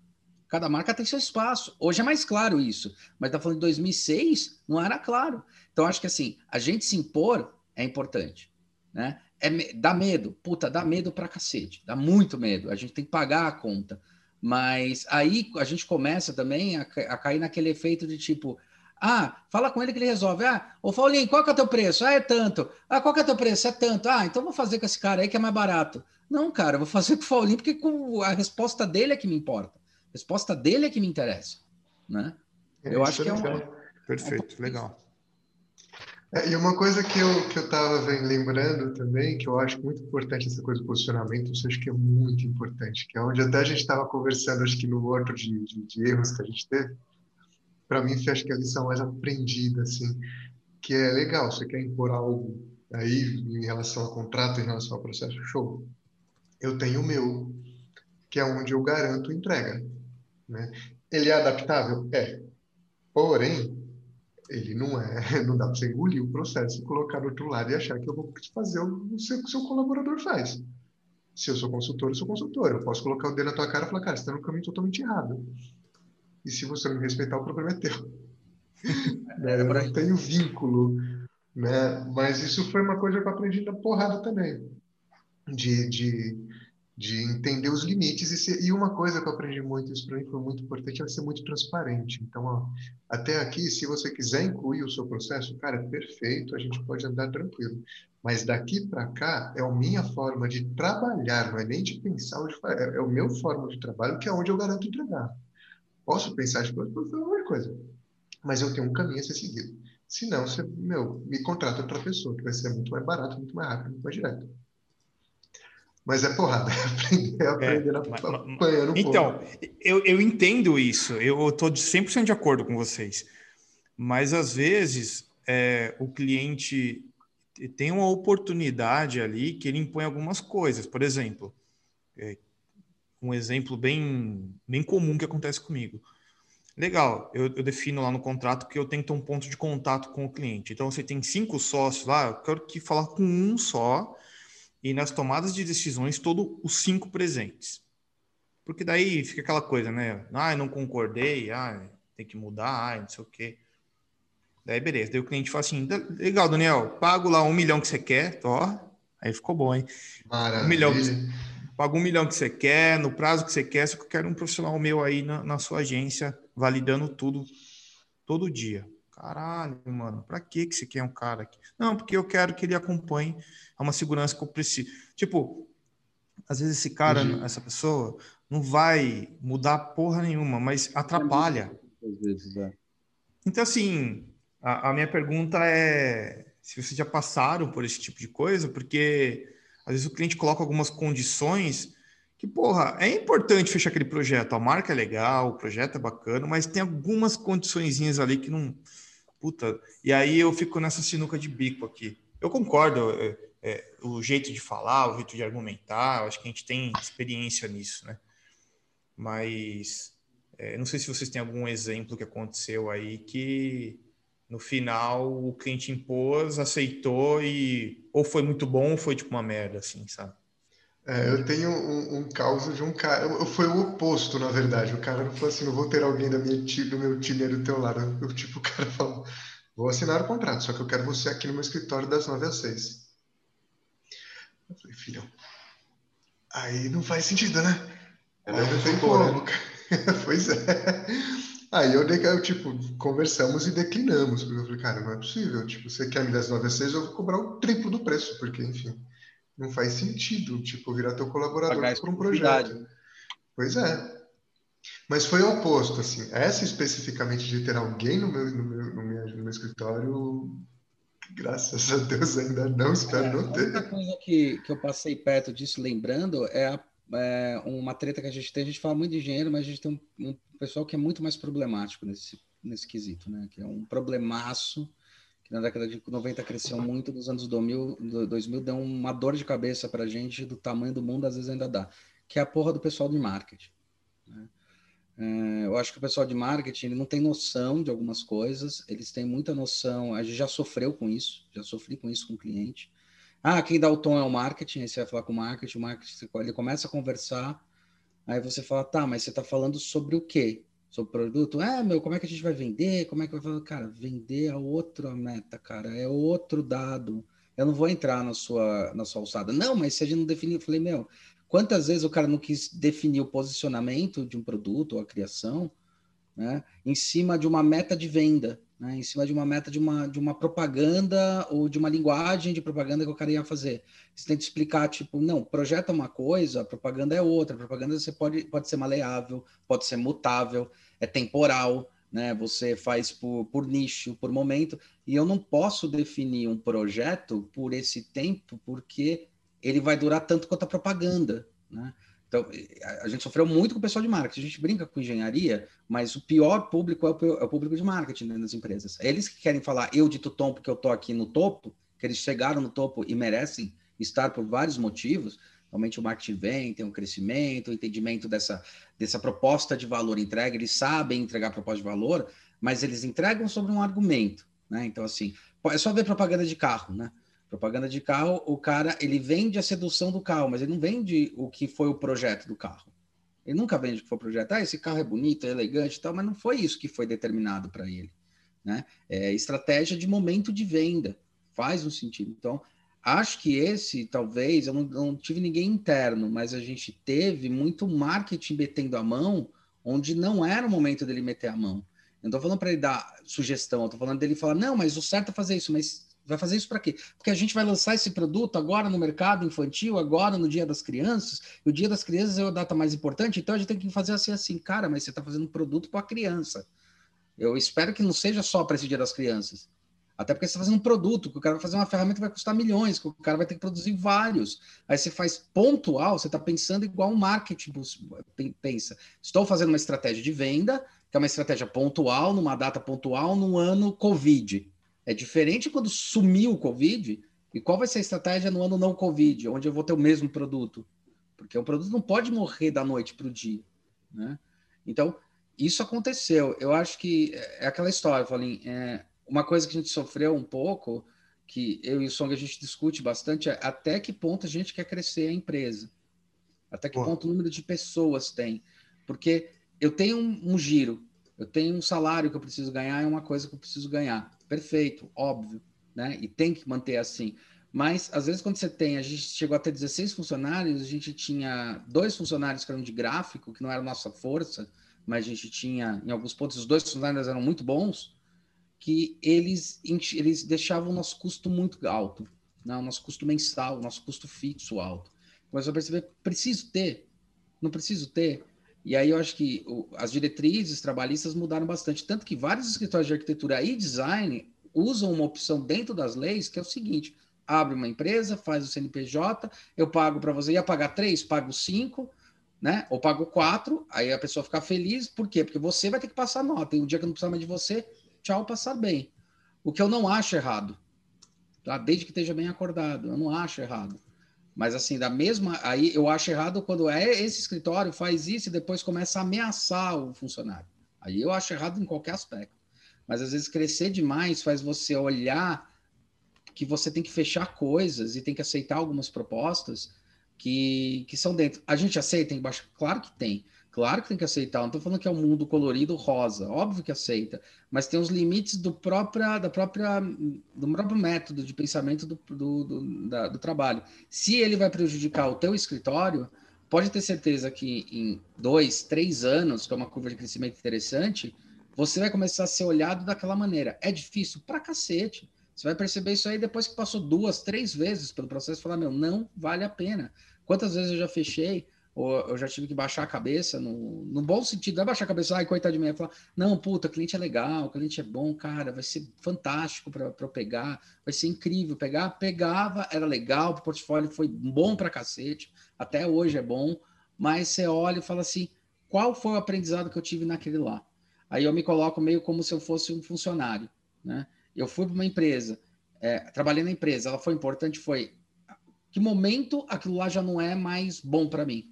Cada marca tem seu espaço. Hoje é mais claro isso, mas tá falando de 2006, não era claro. Então acho que assim, a gente se impor é importante, né? É, dá medo, puta, dá medo pra cacete, dá muito medo. A gente tem que pagar a conta. Mas aí a gente começa também a, a cair naquele efeito de tipo, ah, fala com ele que ele resolve. Ah, ô Paulinho, qual que é o teu preço? Ah, é tanto. Ah, qual que é o teu preço? É tanto. Ah, então vou fazer com esse cara aí que é mais barato. Não, cara, vou fazer com o Paulinho porque a resposta dele é que me importa. A resposta dele é que me interessa, né? É, eu acho que é um... Perfeito, é um... legal. É, e uma coisa que eu que eu estava lembrando também, que eu acho muito importante essa coisa do posicionamento, isso acho que é muito importante, que é onde até a gente estava conversando, acho que no outro de, de, de erros que a gente teve, para mim, acho que é a lição mais aprendida, assim, que é legal, você quer impor algo aí em relação ao contrato, em relação ao processo, show. Eu tenho o meu, que é onde eu garanto entrega. Né? Ele é adaptável? É. Porém, ele não é, não dá para você engolir o processo e colocar do outro lado e achar que eu vou fazer o que o seu, colaborador faz. Se eu sou consultor, eu sou consultor. Eu posso colocar o dedo na tua cara e falar, cara, você está no caminho totalmente errado. E se você não me respeitar, o problema é teu. né? Eu não tenho vínculo. Né? Mas isso foi uma coisa que eu aprendi da porrada também. De, de de entender os limites e, ser, e uma coisa que eu aprendi muito, isso para mim foi muito importante, é ser muito transparente. Então, ó, até aqui, se você quiser incluir o seu processo, cara, é perfeito, a gente pode andar tranquilo. Mas daqui para cá é a minha forma de trabalhar, não é nem de pensar, é, é o meu forma de trabalho que é onde eu garanto entregar. Posso pensar de coisa, qualquer coisa, mas eu tenho um caminho a ser seguido. Senão, você, meu, me contrata outra pessoa, que vai ser muito mais barato, muito mais rápido, muito mais direto. Mas é porrada, aprender, aprender é, apanhando Então, eu, eu entendo isso, eu estou 100% de acordo com vocês. Mas, às vezes, é, o cliente tem uma oportunidade ali que ele impõe algumas coisas. Por exemplo, é, um exemplo bem, bem comum que acontece comigo. Legal, eu, eu, defino lá no contrato que eu tenho que ter um ponto de contato com o cliente. Então, você tem cinco sócios lá, eu quero que falar com um só e nas tomadas de decisões todos os cinco presentes. Porque daí fica aquela coisa, né? Ah, não concordei, ah, tem que mudar, ah, não sei o quê. Daí beleza, daí o cliente fala assim, legal, Daniel, pago lá um milhão que você quer, ó, aí ficou bom, hein? Maravilha. Um milhão, pago um milhão que você quer, no prazo que você quer, só que eu quero um profissional meu aí na, na sua agência, validando tudo, todo dia. Caralho, mano, pra que que você quer um cara aqui? Não, porque eu quero que ele acompanhe a uma segurança que eu preciso. Tipo, às vezes esse cara, uhum. essa pessoa, não vai mudar porra nenhuma, mas atrapalha. É. Então, assim, a, a minha pergunta é se vocês já passaram por esse tipo de coisa, porque às vezes o cliente coloca algumas condições que, porra, é importante fechar aquele projeto. A marca é legal, o projeto é bacana, mas tem algumas condiçõezinhas ali que não, puta. E aí eu fico nessa sinuca de bico aqui. Eu concordo, é, é, o jeito de falar, o jeito de argumentar, acho que a gente tem experiência nisso, né? mas é, não sei se vocês têm algum exemplo que aconteceu aí que no final o cliente impôs, aceitou e ou foi muito bom ou foi tipo uma merda, assim, sabe? É, eu tenho um, um caso de um cara. Foi o oposto, na verdade. O cara não falou assim: não vou ter alguém da minha, do meu time do teu lado. Eu, tipo, o cara falou: vou assinar o contrato, só que eu quero você aqui no meu escritório das 9 às 6. Eu falei, filhão, aí não faz sentido, né? É aí não tem como. Pois é. Aí eu, eu, tipo, conversamos e declinamos. Porque eu falei, cara, não é possível. Tipo, você quer me dar 9 às 6, eu vou cobrar o triplo do preço, porque, enfim não faz sentido, tipo, virar teu colaborador por um projeto. Pois é. Mas foi o oposto, assim. Essa especificamente de ter alguém no meu, no meu, no meu, no meu escritório, graças a Deus ainda não, espero é, não ter. A coisa que, que eu passei perto disso, lembrando, é, a, é, uma treta que a gente tem. A gente fala muito de engenheiro, mas a gente tem um, um pessoal que é muito mais problemático nesse, nesse quesito, né? Que é um problemaço na década de 90 cresceu muito, nos anos 2000, 2000 deu uma dor de cabeça para a gente do tamanho do mundo, às vezes ainda dá, que é a porra do pessoal de marketing. Né? É, eu acho que o pessoal de marketing ele não tem noção de algumas coisas, eles têm muita noção, a gente já sofreu com isso, já sofri com isso com o cliente. Ah, quem dá o tom é o marketing, aí você vai falar com o marketing, o marketing ele começa a conversar, aí você fala, tá, mas você está falando sobre o quê? Sobre o produto. É, meu, como é que a gente vai vender? Como é que vai fazer? Cara, vender é outra meta, cara, é outro dado. Eu não vou entrar na sua, na sua alçada. Não, mas se a gente não definir, eu falei, meu, quantas vezes o cara não quis definir o posicionamento de um produto ou a criação, né, em cima de uma meta de venda, né, em cima de uma meta de uma, de uma propaganda ou de uma linguagem de propaganda que o cara ia fazer. Você tem que explicar, tipo, não, projeta uma coisa, propaganda é outra, propaganda você pode, pode ser maleável, pode ser mutável, é temporal, né? Você faz por, por nicho, por momento, e eu não posso definir um projeto por esse tempo, porque ele vai durar tanto quanto a propaganda, né? Então, a gente sofreu muito com o pessoal de marketing. A gente brinca com engenharia, mas o pior público é o, é o público de marketing dentro das empresas. É eles que querem falar, eu dito tom porque eu tô aqui no topo, que eles chegaram no topo e merecem estar por vários motivos. Realmente o marketing vem, tem um crescimento, um entendimento dessa, dessa proposta de valor entregue, eles sabem entregar proposta de valor, mas eles entregam sobre um argumento. Né? Então, assim, é só ver propaganda de carro, né? Propaganda de carro, o cara ele vende a sedução do carro, mas ele não vende o que foi o projeto do carro. Ele nunca vende o que foi o projeto. Ah, esse carro é bonito, é elegante e tal, mas não foi isso que foi determinado para ele. Né? É estratégia de momento de venda. Faz um sentido. Então, acho que esse, talvez, eu não, não tive ninguém interno, mas a gente teve muito marketing metendo a mão, onde não era o momento dele meter a mão. Eu não estou falando para ele dar sugestão, eu estou falando dele falar, não, mas o certo é fazer isso, mas Vai fazer isso para quê? Porque a gente vai lançar esse produto agora no mercado infantil, agora no Dia das Crianças, o Dia das Crianças é a data mais importante, então a gente tem que fazer assim, assim, cara, mas você está fazendo um produto para a criança. Eu espero que não seja só para esse Dia das Crianças. Até porque você está fazendo um produto, que o cara vai fazer uma ferramenta que vai custar milhões, que o cara vai ter que produzir vários. Aí você faz pontual, você está pensando igual um marketing pensa. Estou fazendo uma estratégia de venda, que é uma estratégia pontual, numa data pontual, num ano Covid. É diferente quando sumiu o Covid. E qual vai ser a estratégia no ano não Covid, onde eu vou ter o mesmo produto? Porque o produto não pode morrer da noite para o dia. Né? Então, isso aconteceu. Eu acho que é aquela história, Paulinho. É uma coisa que a gente sofreu um pouco, que eu e o Song a gente discute bastante, é até que ponto a gente quer crescer a empresa. Até que Pô. ponto o número de pessoas tem. Porque eu tenho um, um giro, eu tenho um salário que eu preciso ganhar, é uma coisa que eu preciso ganhar. Perfeito, óbvio, né? E tem que manter assim. Mas, às vezes, quando você tem, a gente chegou a ter 16 funcionários, a gente tinha dois funcionários que eram de gráfico, que não era nossa força, mas a gente tinha, em alguns pontos, os dois funcionários eram muito bons, que eles, eles deixavam o nosso custo muito alto, né? o nosso custo mensal, o nosso custo fixo alto. Mas eu perceber, preciso ter, não preciso ter. E aí eu acho que as diretrizes trabalhistas mudaram bastante, tanto que vários escritórios de arquitetura e design usam uma opção dentro das leis que é o seguinte: abre uma empresa, faz o CNPJ, eu pago para você, ia pagar três, pago cinco, né? Ou pago quatro, aí a pessoa fica feliz, por quê? Porque você vai ter que passar nota, e um dia que eu não precisar mais de você, tchau, passar bem. O que eu não acho errado, tá? desde que esteja bem acordado, eu não acho errado. Mas assim, da mesma. Aí eu acho errado quando é esse escritório faz isso e depois começa a ameaçar o funcionário. Aí eu acho errado em qualquer aspecto. Mas às vezes crescer demais faz você olhar que você tem que fechar coisas e tem que aceitar algumas propostas que, que são dentro. A gente aceita embaixo? Claro que tem. Claro que tem que aceitar. Não estou falando que é um mundo colorido rosa. Óbvio que aceita. Mas tem os limites do, própria, da própria, do próprio método de pensamento do, do, do, da, do trabalho. Se ele vai prejudicar o teu escritório, pode ter certeza que em dois, três anos, que é uma curva de crescimento interessante, você vai começar a ser olhado daquela maneira. É difícil pra cacete. Você vai perceber isso aí depois que passou duas, três vezes pelo processo falar, meu, não vale a pena. Quantas vezes eu já fechei, ou eu já tive que baixar a cabeça, no, no bom sentido, não é baixar a cabeça, ai, coitado de mim, é falar, não, puta, o cliente é legal, o cliente é bom, cara, vai ser fantástico para eu pegar, vai ser incrível pegar. Pegava, era legal, o portfólio foi bom para cacete, até hoje é bom, mas você olha e fala assim, qual foi o aprendizado que eu tive naquele lá? Aí eu me coloco meio como se eu fosse um funcionário, né? Eu fui para uma empresa, é, trabalhei na empresa, ela foi importante, foi que momento aquilo lá já não é mais bom para mim,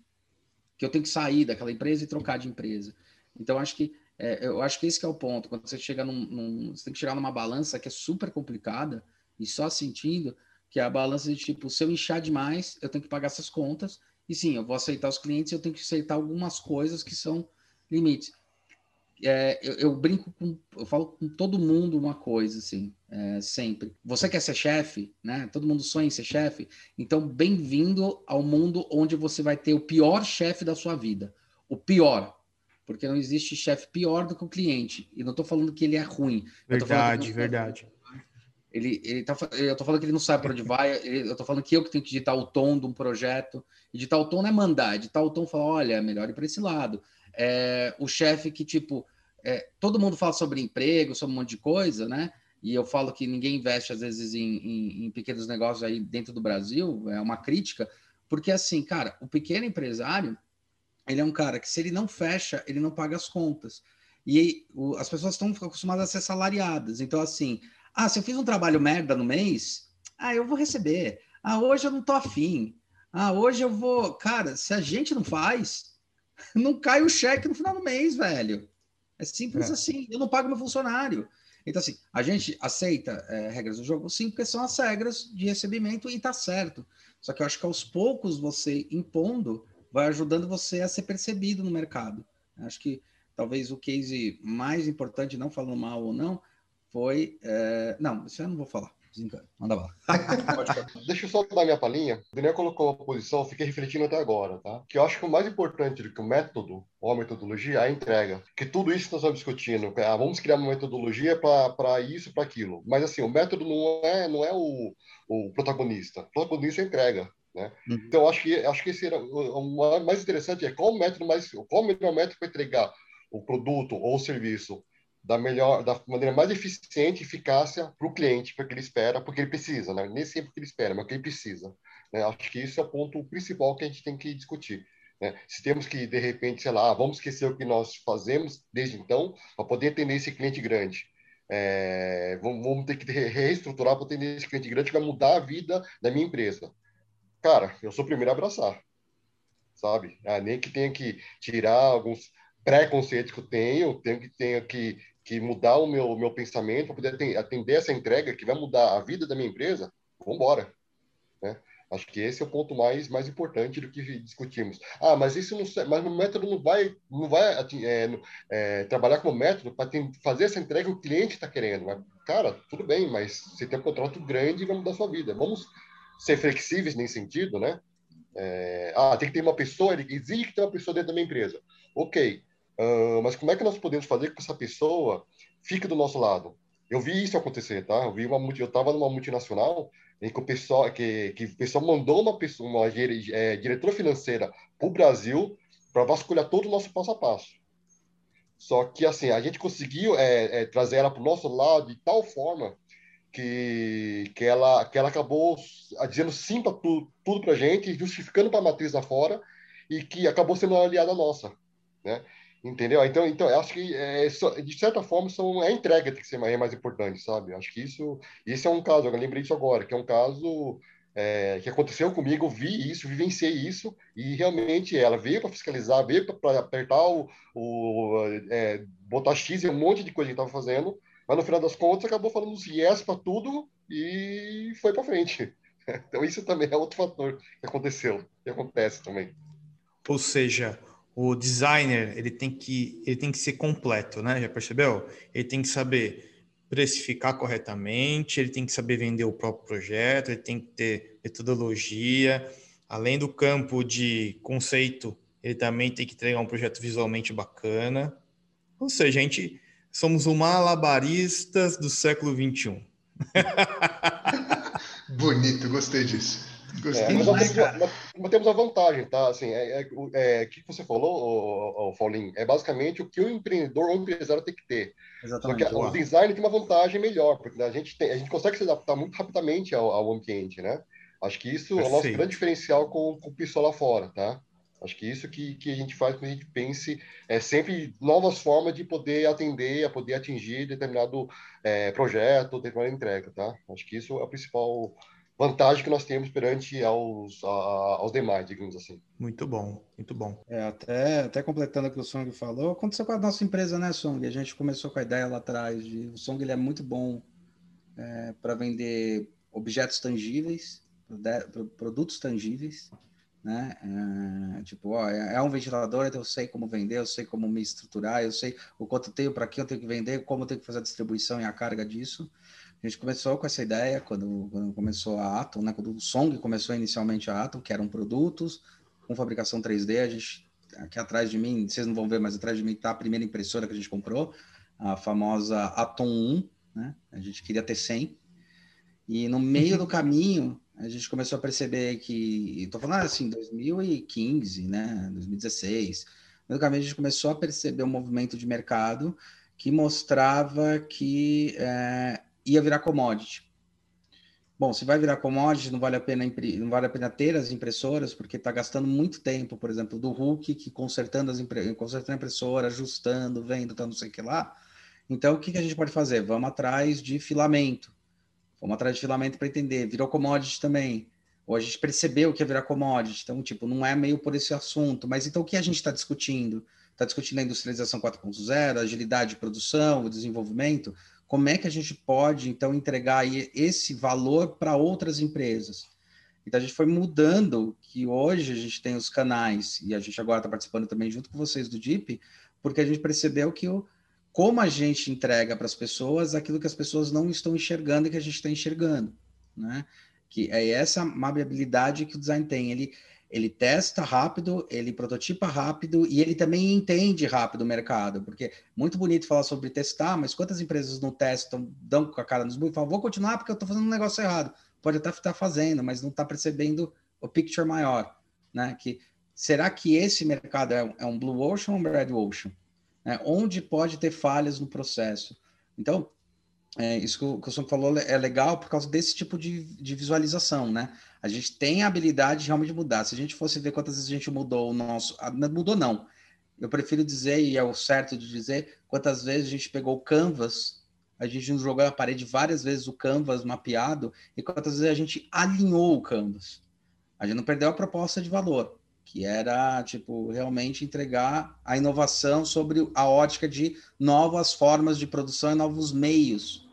que eu tenho que sair daquela empresa e trocar de empresa. Então acho que é, eu acho que esse que é o ponto. Quando você chega num, num, você tem que chegar numa balança que é super complicada e só sentindo que é a balança de tipo, se eu inchar demais, eu tenho que pagar essas contas e sim, eu vou aceitar os clientes, eu tenho que aceitar algumas coisas que são limites é, eu, eu, brinco com, eu falo com todo mundo uma coisa, assim, é, sempre. Você quer ser chefe, né? Todo mundo sonha em ser chefe. Então, bem-vindo ao mundo onde você vai ter o pior chefe da sua vida. O pior. Porque não existe chefe pior do que o cliente. E não estou falando que ele é ruim. Verdade, verdade. Ele, ele tá, eu estou falando que ele não sabe para onde vai. Ele, eu estou falando que eu que tenho que ditar o tom de um projeto. E o tom não é mandar. Ditar o tom falar, olha, é melhor ir para esse lado é, o chefe que, tipo, é, todo mundo fala sobre emprego, sobre um monte de coisa, né? E eu falo que ninguém investe, às vezes, em, em, em pequenos negócios aí dentro do Brasil, é uma crítica, porque, assim, cara, o pequeno empresário, ele é um cara que, se ele não fecha, ele não paga as contas. E o, as pessoas estão acostumadas a ser salariadas. Então, assim, ah, se eu fiz um trabalho merda no mês, ah, eu vou receber. Ah, hoje eu não tô afim. Ah, hoje eu vou. Cara, se a gente não faz, não cai o cheque no final do mês, velho. É simples é. assim. Eu não pago meu funcionário. Então, assim, a gente aceita é, regras do jogo, sim, porque são as regras de recebimento e tá certo. Só que eu acho que aos poucos você impondo vai ajudando você a ser percebido no mercado. Acho que talvez o case mais importante, não falando mal ou não, foi. É... Não, isso eu não vou falar. Desencana. Manda bala. Deixa eu só dar minha palhinha. O Daniel colocou uma posição, fiquei refletindo até agora, tá? Que eu acho que o mais importante do que o método ou a metodologia é a entrega. Que tudo isso nós estamos discutindo, ah, vamos criar uma metodologia para isso, para aquilo. Mas assim, o método não é, não é o, o protagonista. O protagonista é a entrega. Né? Uhum. Então, acho que, acho que esse era, o mais interessante é qual o método mais, qual o melhor método para entregar o produto ou o serviço da melhor, da maneira mais eficiente e eficácia para o cliente, para que ele espera, porque ele precisa, né? Nem sempre que ele espera, mas que ele precisa. Né? Acho que isso é o ponto principal que a gente tem que discutir. Né? Se temos que, de repente, sei lá, vamos esquecer o que nós fazemos desde então, para poder atender esse cliente grande. É, vamos, vamos, ter que reestruturar para atender esse cliente grande que vai mudar a vida da minha empresa. Cara, eu sou o primeiro a abraçar, sabe? Ah, nem que tenha que tirar alguns preconceitos que eu tenho, tenho que, tenho que que mudar o meu, meu pensamento para poder atender essa entrega que vai mudar a vida da minha empresa, vamos embora. Né? Acho que esse é o ponto mais, mais importante do que discutimos. Ah, mas isso não, mas o método não vai, não vai é, é, trabalhar como método para fazer essa entrega que o cliente está querendo. Mas, cara, tudo bem, mas você tem um contrato grande e vai mudar a sua vida. Vamos ser flexíveis nesse sentido, né? É, ah, tem que ter uma pessoa, ele exige que tenha uma pessoa dentro da minha empresa. Ok, Uh, mas como é que nós podemos fazer com que essa pessoa fique do nosso lado? Eu vi isso acontecer, tá? Eu vi uma eu estava numa multinacional em que o pessoal que, que o pessoal mandou uma pessoa, uma é, diretora financeira para o Brasil para vasculhar todo o nosso passo a passo. Só que assim a gente conseguiu é, é, trazer ela para o nosso lado de tal forma que, que ela que ela acabou dizendo sim para tudo, tudo para gente, justificando para a matriz lá fora e que acabou sendo uma aliada nossa, né? Entendeu? Então, então acho que, é, de certa forma, são, é a entrega que tem que ser mais, mais importante, sabe? Acho que isso, isso é um caso, eu lembrei disso agora, que é um caso é, que aconteceu comigo, eu vi isso, vivenciei isso, e realmente ela veio para fiscalizar, veio para apertar o, o é, botar X em um monte de coisa que estava fazendo, mas no final das contas acabou falando os yes para tudo e foi para frente. Então isso também é outro fator que aconteceu, que acontece também. Ou seja, o designer ele tem que ele tem que ser completo, né? Já percebeu? Ele tem que saber precificar corretamente, ele tem que saber vender o próprio projeto, ele tem que ter metodologia, além do campo de conceito, ele também tem que entregar um projeto visualmente bacana. Ou seja, a gente somos um malabaristas do século 21. Bonito, gostei disso. Gostei. É, mas, nós temos, nós, temos a vantagem, tá? Assim, é, é, é que você falou, o, Paulinho, é basicamente o que o empreendedor ou o empresário tem que ter. Exatamente. Só que o design tem uma vantagem melhor, porque a gente, tem, a gente consegue se adaptar muito rapidamente ao, ao ambiente, né? Acho que isso Perfeito. é o nosso grande diferencial com, com o pessoal lá fora, tá? Acho que isso que, que a gente faz quando a gente pense é sempre novas formas de poder atender, a poder atingir determinado é, projeto, determinada entrega, tá? Acho que isso é a principal vantagem que nós temos perante aos, a, aos demais, digamos assim. Muito bom, muito bom. É, até, até completando o que o Song falou, aconteceu com a nossa empresa, né, Song? A gente começou com a ideia lá atrás de o Song ele é muito bom é, para vender objetos tangíveis, produtos tangíveis, né? É, tipo, ó, é, é um ventilador, então eu sei como vender, eu sei como me estruturar, eu sei o quanto eu tenho, para que eu tenho que vender, como eu tenho que fazer a distribuição e a carga disso. A gente começou com essa ideia quando, quando começou a Atom, né? Quando o Song começou inicialmente a Atom, que eram produtos com fabricação 3D. A gente, aqui atrás de mim, vocês não vão ver, mas atrás de mim está a primeira impressora que a gente comprou, a famosa Atom 1, né? A gente queria ter 100. E no meio do caminho, a gente começou a perceber que, estou falando assim, 2015, né? 2016. No meio do caminho, a gente começou a perceber um movimento de mercado que mostrava que é, ia virar commodity. Bom, se vai virar commodity, não vale a pena não vale a pena ter as impressoras, porque está gastando muito tempo, por exemplo, do Hulk, que consertando as consertando a impressora, ajustando, vendo, tá não sei o que lá. Então, o que, que a gente pode fazer? Vamos atrás de filamento. Vamos atrás de filamento para entender. Virou commodity também. Ou a gente percebeu que ia virar commodity. Então, tipo, não é meio por esse assunto. Mas então, o que a gente está discutindo? Está discutindo a industrialização 4.0, agilidade de produção, o desenvolvimento como é que a gente pode, então, entregar esse valor para outras empresas? Então, a gente foi mudando, que hoje a gente tem os canais, e a gente agora está participando também junto com vocês do DIP, porque a gente percebeu que o, como a gente entrega para as pessoas aquilo que as pessoas não estão enxergando e que a gente está enxergando, né? Que é essa maleabilidade que o design tem. Ele, ele testa rápido, ele prototipa rápido e ele também entende rápido o mercado, porque muito bonito falar sobre testar, mas quantas empresas não testam, dão com a cara nos burros e falam, vou continuar porque eu estou fazendo um negócio errado. Pode até estar fazendo, mas não está percebendo o picture maior, né? Que será que esse mercado é, é um blue ocean ou um red ocean? Né? Onde pode ter falhas no processo? Então, é, isso que o, que o falou é legal por causa desse tipo de, de visualização, né? A gente tem a habilidade de realmente mudar. Se a gente fosse ver quantas vezes a gente mudou o nosso. Mudou, não. Eu prefiro dizer, e é o certo de dizer, quantas vezes a gente pegou o canvas, a gente jogou na parede várias vezes o canvas mapeado, e quantas vezes a gente alinhou o canvas. A gente não perdeu a proposta de valor, que era, tipo, realmente entregar a inovação sobre a ótica de novas formas de produção e novos meios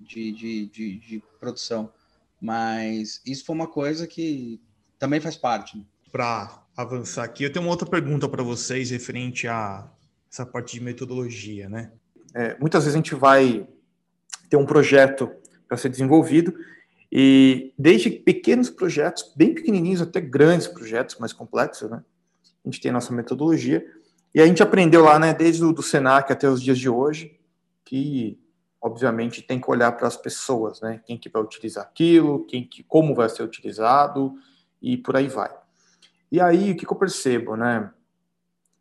de, de, de, de produção. Mas isso foi uma coisa que também faz parte. Né? Para avançar aqui, eu tenho uma outra pergunta para vocês referente a essa parte de metodologia, né? É, muitas vezes a gente vai ter um projeto para ser desenvolvido e desde pequenos projetos, bem pequenininhos até grandes projetos mais complexos, né? A gente tem a nossa metodologia e a gente aprendeu lá, né, desde o do Senac até os dias de hoje, que obviamente tem que olhar para as pessoas, né? Quem que vai utilizar aquilo, quem que, como vai ser utilizado e por aí vai. E aí o que, que eu percebo, né?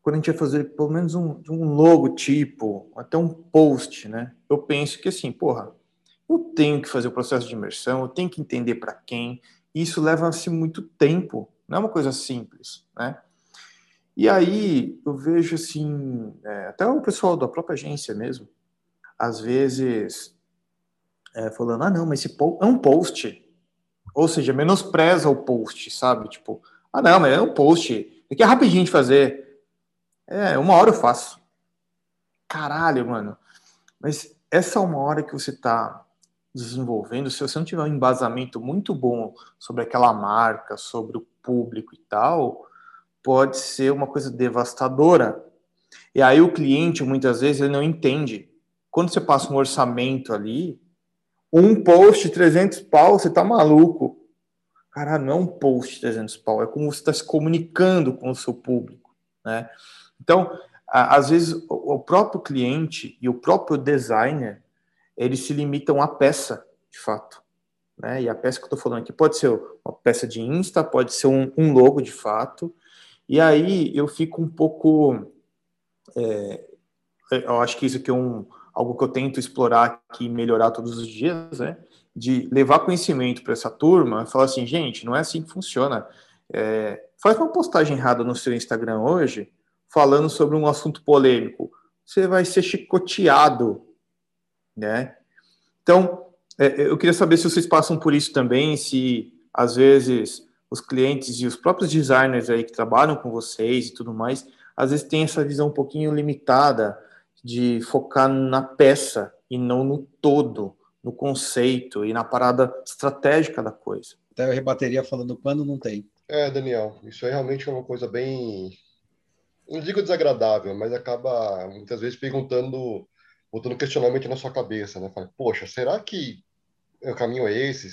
Quando a gente vai fazer pelo menos um, um logotipo, até um post, né? Eu penso que assim, porra, eu tenho que fazer o processo de imersão, eu tenho que entender para quem. Isso leva-se muito tempo, não é uma coisa simples, né? E aí eu vejo assim, é, até o pessoal da própria agência mesmo, às vezes, é, falando, ah, não, mas esse é um post. Ou seja, menospreza o post, sabe? Tipo, ah, não, mas é um post. Aqui é rapidinho de fazer. É, uma hora eu faço. Caralho, mano. Mas essa uma hora que você está desenvolvendo, se você não tiver um embasamento muito bom sobre aquela marca, sobre o público e tal, pode ser uma coisa devastadora. E aí o cliente, muitas vezes, ele não entende. Quando você passa um orçamento ali, um post 300 pau, você tá maluco. Cara, não é um post 300 pau, é como você está se comunicando com o seu público, né? Então, às vezes o próprio cliente e o próprio designer eles se limitam à peça, de fato. Né? E a peça que eu estou falando aqui pode ser uma peça de Insta, pode ser um, um logo de fato. E aí eu fico um pouco. É, eu acho que isso aqui é um, algo que eu tento explorar aqui e melhorar todos os dias, né? De levar conhecimento para essa turma e falar assim, gente, não é assim que funciona. É, faz uma postagem errada no seu Instagram hoje, falando sobre um assunto polêmico, você vai ser chicoteado, né? Então, é, eu queria saber se vocês passam por isso também, se às vezes os clientes e os próprios designers aí que trabalham com vocês e tudo mais, às vezes tem essa visão um pouquinho limitada de focar na peça e não no todo, no conceito e na parada estratégica da coisa. Até eu rebateria falando quando não tem. É, Daniel, isso é realmente uma coisa bem não digo desagradável, mas acaba muitas vezes perguntando, botando questionamento na sua cabeça, né? Fala, Poxa, será que o caminho é esse?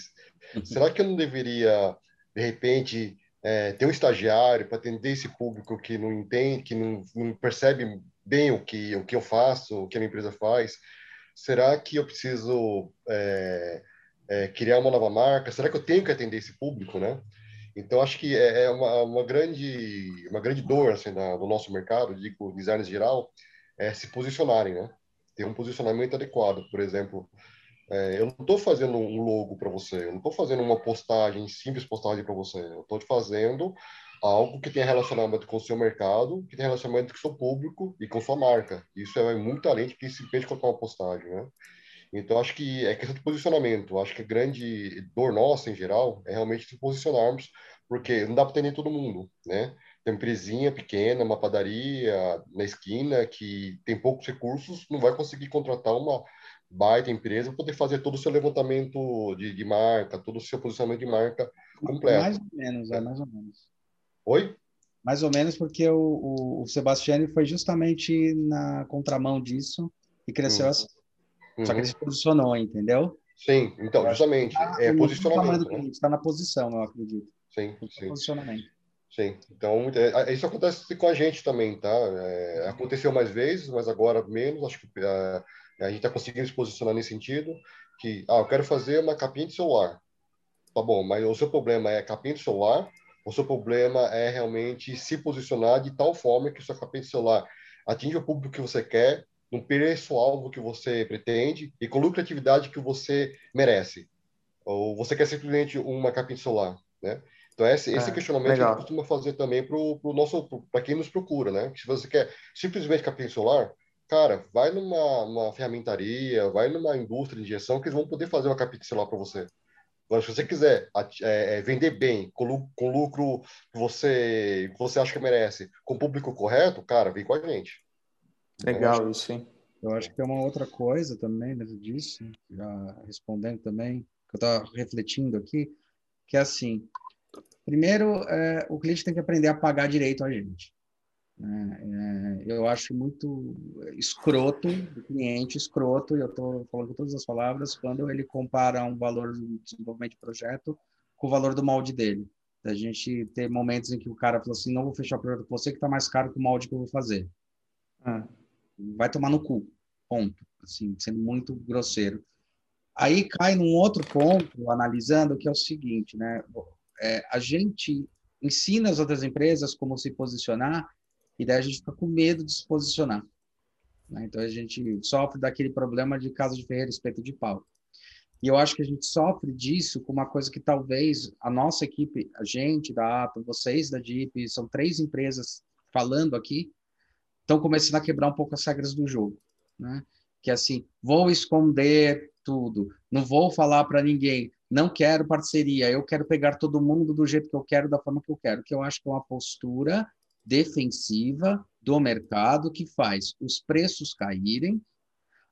Uhum. Será que eu não deveria, de repente, é, ter um estagiário para atender esse público que não entende, que não, não, percebe bem o que, o que eu faço, o que a minha empresa faz? Será que eu preciso é, é, criar uma nova marca? Será que eu tenho que atender esse público, né? Então, acho que é, é uma, uma, grande, uma grande dor assim, na, no nosso mercado, digo, designers geral, é se posicionarem, né? Ter um posicionamento adequado. Por exemplo, é, eu não estou fazendo um logo para você, eu não estou fazendo uma postagem, simples postagem para você, eu estou te fazendo algo que tenha relacionamento com o seu mercado, que tenha relacionamento com o seu público e com sua marca. Isso é muito além de simplesmente colocar uma postagem, né? Então, acho que é questão de posicionamento. Acho que a grande dor nossa, em geral, é realmente se posicionarmos, porque não dá para atender todo mundo, né? Uma empresinha pequena, uma padaria na esquina, que tem poucos recursos, não vai conseguir contratar uma baita empresa para poder fazer todo o seu levantamento de, de, marca, todo o seu posicionamento de marca completo. Mais ou menos, é, mais ou menos. Oi? Mais ou menos porque o, o, o Sebastiani foi justamente na contramão disso e cresceu hum. assim. Uhum. Só que ele se posicionou, entendeu? Sim, então, justamente. Tá, é posicionamento. Está né? Tá na posição, eu acredito. Sim, sim. Posicionamento. Sim, então é, isso acontece com a gente também, tá? É, aconteceu mais vezes, mas agora menos. Acho que é, a gente está conseguindo se posicionar nesse sentido. Que, ah, eu quero fazer uma capinha de celular. Tá bom, mas o seu problema é capinha de celular, o seu problema é realmente se posicionar de tal forma que seu capinha de celular atinja o público que você quer, no preço-alvo que você pretende e com lucratividade que você merece. Ou você quer simplesmente uma capinha solar, né? Então, esse, esse é, questionamento legal. a gente costuma fazer também para o nosso, para quem nos procura, né? Se você quer simplesmente capinha solar, cara, vai numa ferramentaria, vai numa indústria de injeção que eles vão poder fazer uma capinha solar para você. Agora, se você quiser é, é, vender bem, com, com lucro que você, que você acha que merece, com o público correto, cara, vem com a gente. Legal, isso, hein? Eu acho que é uma outra coisa também dentro disso, já respondendo também, que eu estava refletindo aqui, que é assim, primeiro, é, o cliente tem que aprender a pagar direito a gente. É, é, eu acho muito escroto do cliente, escroto, e eu estou falando todas as palavras, quando ele compara um valor do desenvolvimento de projeto com o valor do molde dele. A gente ter momentos em que o cara fala assim, não vou fechar o projeto com você que está mais caro que o molde que eu vou fazer. Ah vai tomar no cu, ponto, assim, sendo muito grosseiro. Aí cai num outro ponto, analisando, que é o seguinte, né? É, a gente ensina as outras empresas como se posicionar e daí a gente fica com medo de se posicionar. Né? Então a gente sofre daquele problema de casa de ferreiro, espeto de pau. E eu acho que a gente sofre disso com uma coisa que talvez a nossa equipe, a gente da Atom, vocês da DIP, são três empresas falando aqui, estão começando a quebrar um pouco as regras do jogo, né? Que é assim, vou esconder tudo, não vou falar para ninguém, não quero parceria, eu quero pegar todo mundo do jeito que eu quero, da forma que eu quero, que eu acho que é uma postura defensiva do mercado que faz os preços caírem,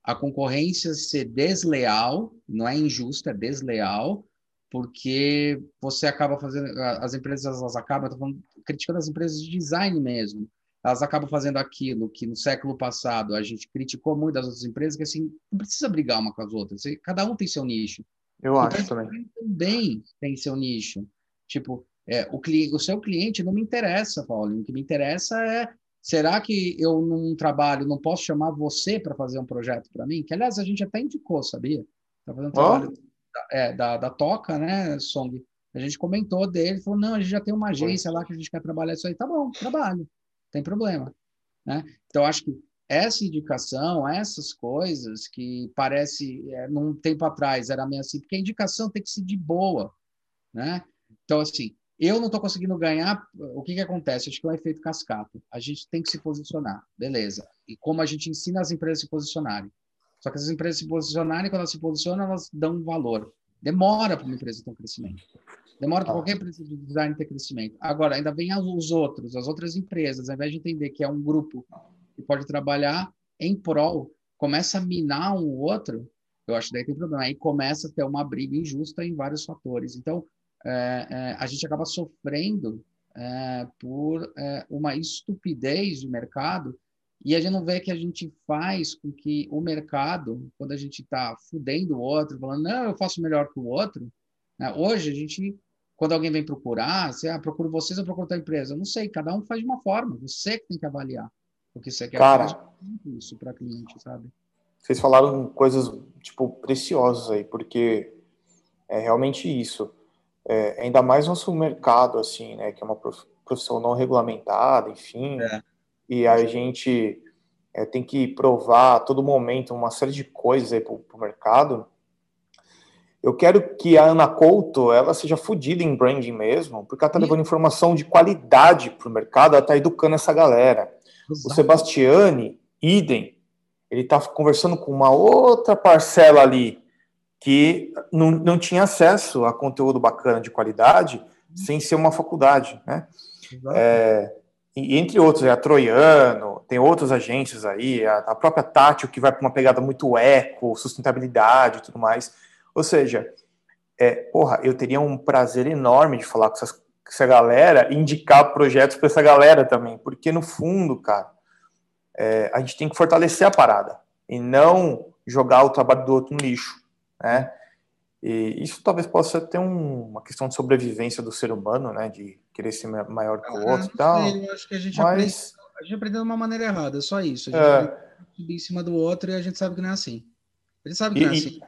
a concorrência ser desleal, não é injusta, é desleal, porque você acaba fazendo, as empresas elas acabam, estou criticando as empresas de design mesmo, elas acabam fazendo aquilo que no século passado a gente criticou muito das outras empresas, que assim, não precisa brigar uma com as outras, cada um tem seu nicho. Eu então, acho também. Também tem seu nicho. Tipo, é, o, cliente, o seu cliente não me interessa, Paulo. O que me interessa é será que eu, num trabalho, não posso chamar você para fazer um projeto para mim? Que, aliás, a gente até indicou, sabia? Está fazendo um trabalho da, é, da, da, Toca, né, Song? A gente comentou dele, falou, não, a gente já tem uma agência lá que a gente quer trabalhar isso aí. Tá bom, trabalho, tem problema. Né? Então, acho que essa indicação, essas coisas que parece, é, num tempo atrás era meio assim, porque a indicação tem que ser de boa, né? Então, assim, eu não estou conseguindo ganhar, o que, que acontece? Acho que é um efeito cascata. A gente tem que se posicionar, beleza. E como a gente ensina as empresas a se posicionarem. Só que as empresas se posicionarem, quando elas se posicionam, elas dão um valor. Demora para uma empresa ter um crescimento. Demora para qualquer empresa de design ter crescimento. Agora, ainda vem os outros, as outras empresas, ao invés de entender que é um grupo que pode trabalhar em prol, começa a minar um outro, eu acho que daí tem problema. Aí começa a ter uma briga injusta em vários fatores. Então, é, é, a gente acaba sofrendo é, por é, uma estupidez de mercado e a gente não vê que a gente faz com que o mercado, quando a gente está fudendo o outro, falando, não, eu faço melhor que o outro, né? hoje a gente, quando alguém vem procurar, você, ah, procuro vocês ou procuro outra empresa? Eu não sei, cada um faz de uma forma, você que tem que avaliar o que você quer Cara, isso para cliente, sabe? Vocês falaram coisas, tipo, preciosas aí, porque é realmente isso é, ainda mais nosso mercado, assim, né, que é uma profissão não regulamentada, enfim, é. e a gente é, tem que provar a todo momento uma série de coisas aí para o mercado. Eu quero que a Ana Couto ela seja fodida em branding mesmo, porque ela está levando informação de qualidade para o mercado, ela está educando essa galera. Exato. O Sebastiani, idem, ele está conversando com uma outra parcela ali que não, não tinha acesso a conteúdo bacana de qualidade sem ser uma faculdade, né? É, e, entre outros, é a Troiano, tem outras agências aí, a, a própria Tátil, que vai para uma pegada muito eco, sustentabilidade e tudo mais. Ou seja, é, porra, eu teria um prazer enorme de falar com, essas, essa galera e indicar projetos para essa galera também, porque no fundo, cara, é, a gente tem que fortalecer a parada e não jogar o trabalho do outro no lixo né? E isso talvez possa ter um, uma questão de sobrevivência do ser humano, né? De querer ser maior que o ah, outro e tal. Sei, eu acho que a gente, mas... aprende, a gente aprendeu de uma maneira errada, só isso. A gente é... em cima do outro e a gente sabe que não é assim. A gente sabe que e, não é assim.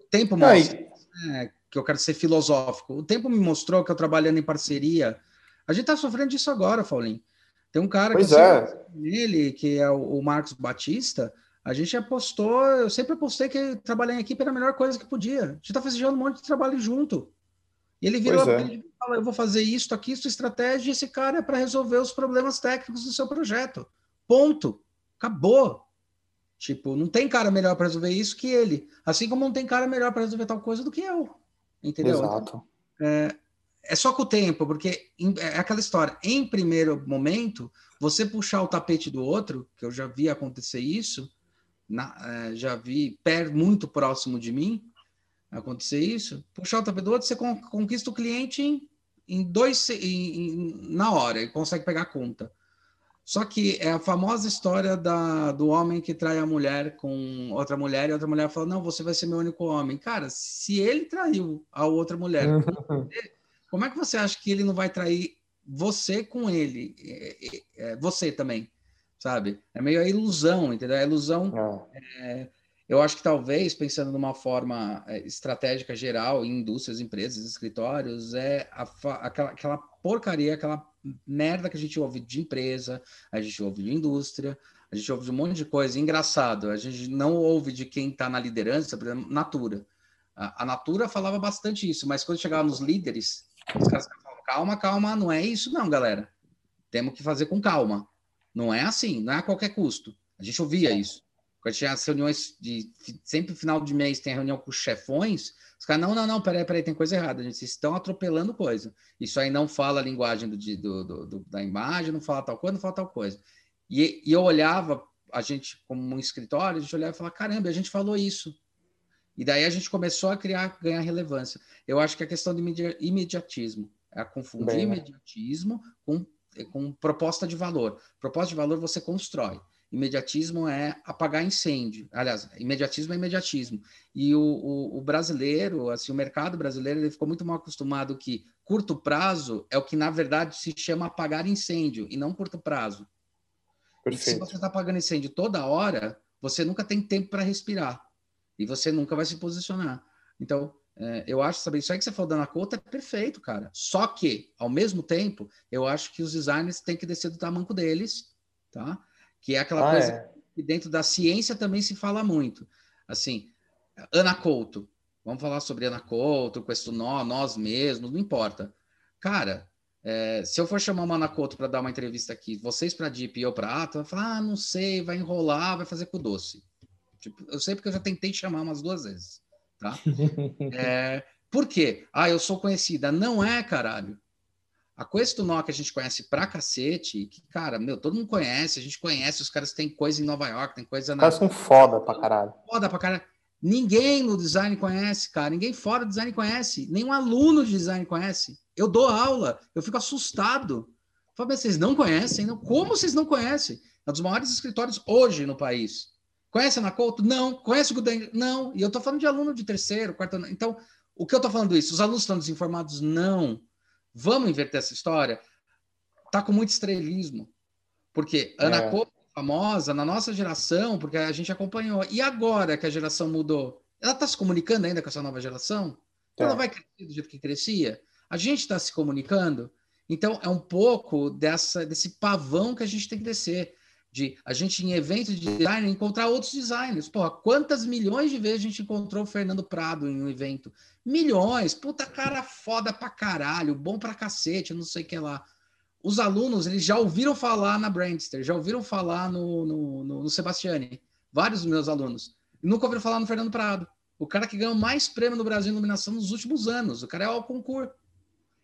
O tempo mostra. É, que eu quero ser filosófico. O tempo me mostrou que eu trabalhando em parceria. A gente está sofrendo disso agora, Paulinho. Tem um cara pois que é. ele, que é o, Marcos Batista, a gente apostou, eu sempre apostei que trabalhar em equipe era a melhor coisa que podia. A gente está fazendo um monte de trabalho junto. E ele virou é. e falou: Eu vou fazer isso aqui, isso estratégia, e esse cara é para resolver os problemas técnicos do seu projeto. Ponto. Acabou. Tipo, não tem cara melhor para resolver isso que ele. Assim como não tem cara melhor para resolver tal coisa do que eu. Entendeu? Exato. É, é só com o tempo, porque é aquela história. Em primeiro momento, você puxar o tapete do outro, que eu já vi acontecer isso, na, é, já vi per, muito próximo de mim acontecer isso, puxar o tapete do outro, você conquista o cliente em, em dois em, em, na hora e consegue pegar a conta. Só que é a famosa história da, do homem que trai a mulher com outra mulher e outra mulher fala: Não, você vai ser meu único homem. Cara, se ele traiu a outra mulher, como é que você acha que ele não vai trair você com ele? É, é, é você também sabe? É meio a ilusão, entendeu? A ilusão, é. Eu acho que talvez, pensando numa forma é, estratégica geral, em indústrias, empresas, escritórios, é a, aquela, aquela porcaria, aquela merda que a gente ouve de empresa, a gente ouve de indústria, a gente ouve de um monte de coisa. Engraçado, a gente não ouve de quem está na liderança, por exemplo, Natura. A, a Natura falava bastante isso, mas quando chegava nos líderes, os caras falavam, calma, calma, não é isso não, galera. Temos que fazer com calma. Não é assim, não é a qualquer custo. A gente ouvia isso. Quando tinha as reuniões de. Sempre final de mês tem reunião com os chefões, os caras, não, não, não, peraí, peraí, tem coisa errada, gente. Vocês estão atropelando coisa. Isso aí não fala a linguagem do, do, do, do, da imagem, não fala tal coisa, não fala tal coisa. E, e eu olhava, a gente, como um escritório, a gente olhava e falava, caramba, a gente falou isso. E daí a gente começou a criar, ganhar relevância. Eu acho que a questão de imediatismo é confundir Bem, né? imediatismo com, com proposta de valor. Proposta de valor você constrói. Imediatismo é apagar incêndio. Aliás, imediatismo é imediatismo. E o, o, o, brasileiro, assim, o mercado brasileiro, ele ficou muito mal acostumado que curto prazo é o que, na verdade, se chama apagar incêndio, e não curto prazo. Se você está apagando incêndio toda hora, você nunca tem tempo para respirar. E você nunca vai se posicionar. Então, é, eu acho, sabe, isso aí que você falou da Nakota é perfeito, cara. Só que, ao mesmo tempo, eu acho que os designers têm que descer do tamanco deles, tá? Que é aquela ah, coisa é. que dentro da ciência também se fala muito. Assim, Ana Couto, vamos falar sobre Ana Couto, com esse nó, nós mesmos, não importa. Cara, é, se eu for chamar uma Ana Couto para dar uma entrevista aqui, vocês para Deep e eu para Ato, vai falar, ah, não sei, vai enrolar, vai fazer com doce. Tipo, eu sei porque eu já tentei chamar umas duas vezes tá? É, por quê? Ah, eu sou conhecida. Não é, caralho. A Questunó que a gente conhece pra cacete, que, cara, meu, todo mundo conhece, a gente conhece, os caras têm coisa em Nova York, tem coisa na. Os caras são foda pra caralho. Foda pra caralho. Ninguém no design conhece, cara. Ninguém fora do design conhece. Nenhum aluno de design conhece. Eu dou aula, eu fico assustado. Falo, vocês não conhecem? Não? Como vocês não conhecem? É um dos maiores escritórios hoje no país. Conhece a Ana Couto? Não. Conhece o Gudeng? Não. E eu estou falando de aluno de terceiro, quarto ano. Então, o que eu estou falando isso? Os alunos estão desinformados? Não. Vamos inverter essa história? Tá com muito estrelismo. Porque Ana é. Famosa na nossa geração, porque a gente acompanhou. E agora que a geração mudou? Ela está se comunicando ainda com essa nova geração? É. Ela vai crescer do jeito que crescia? A gente está se comunicando? Então, é um pouco dessa, desse pavão que a gente tem que descer de a gente em eventos de design encontrar outros designers. Porra, quantas milhões de vezes a gente encontrou o Fernando Prado em um evento? Milhões, puta cara foda pra caralho, bom pra cacete, não sei o que lá. Os alunos, eles já ouviram falar na Brandster, já ouviram falar no, no, no, no Sebastiani, vários dos meus alunos. Nunca ouviram falar no Fernando Prado. O cara que ganhou mais prêmio no Brasil em iluminação nos últimos anos. O cara é o concurso.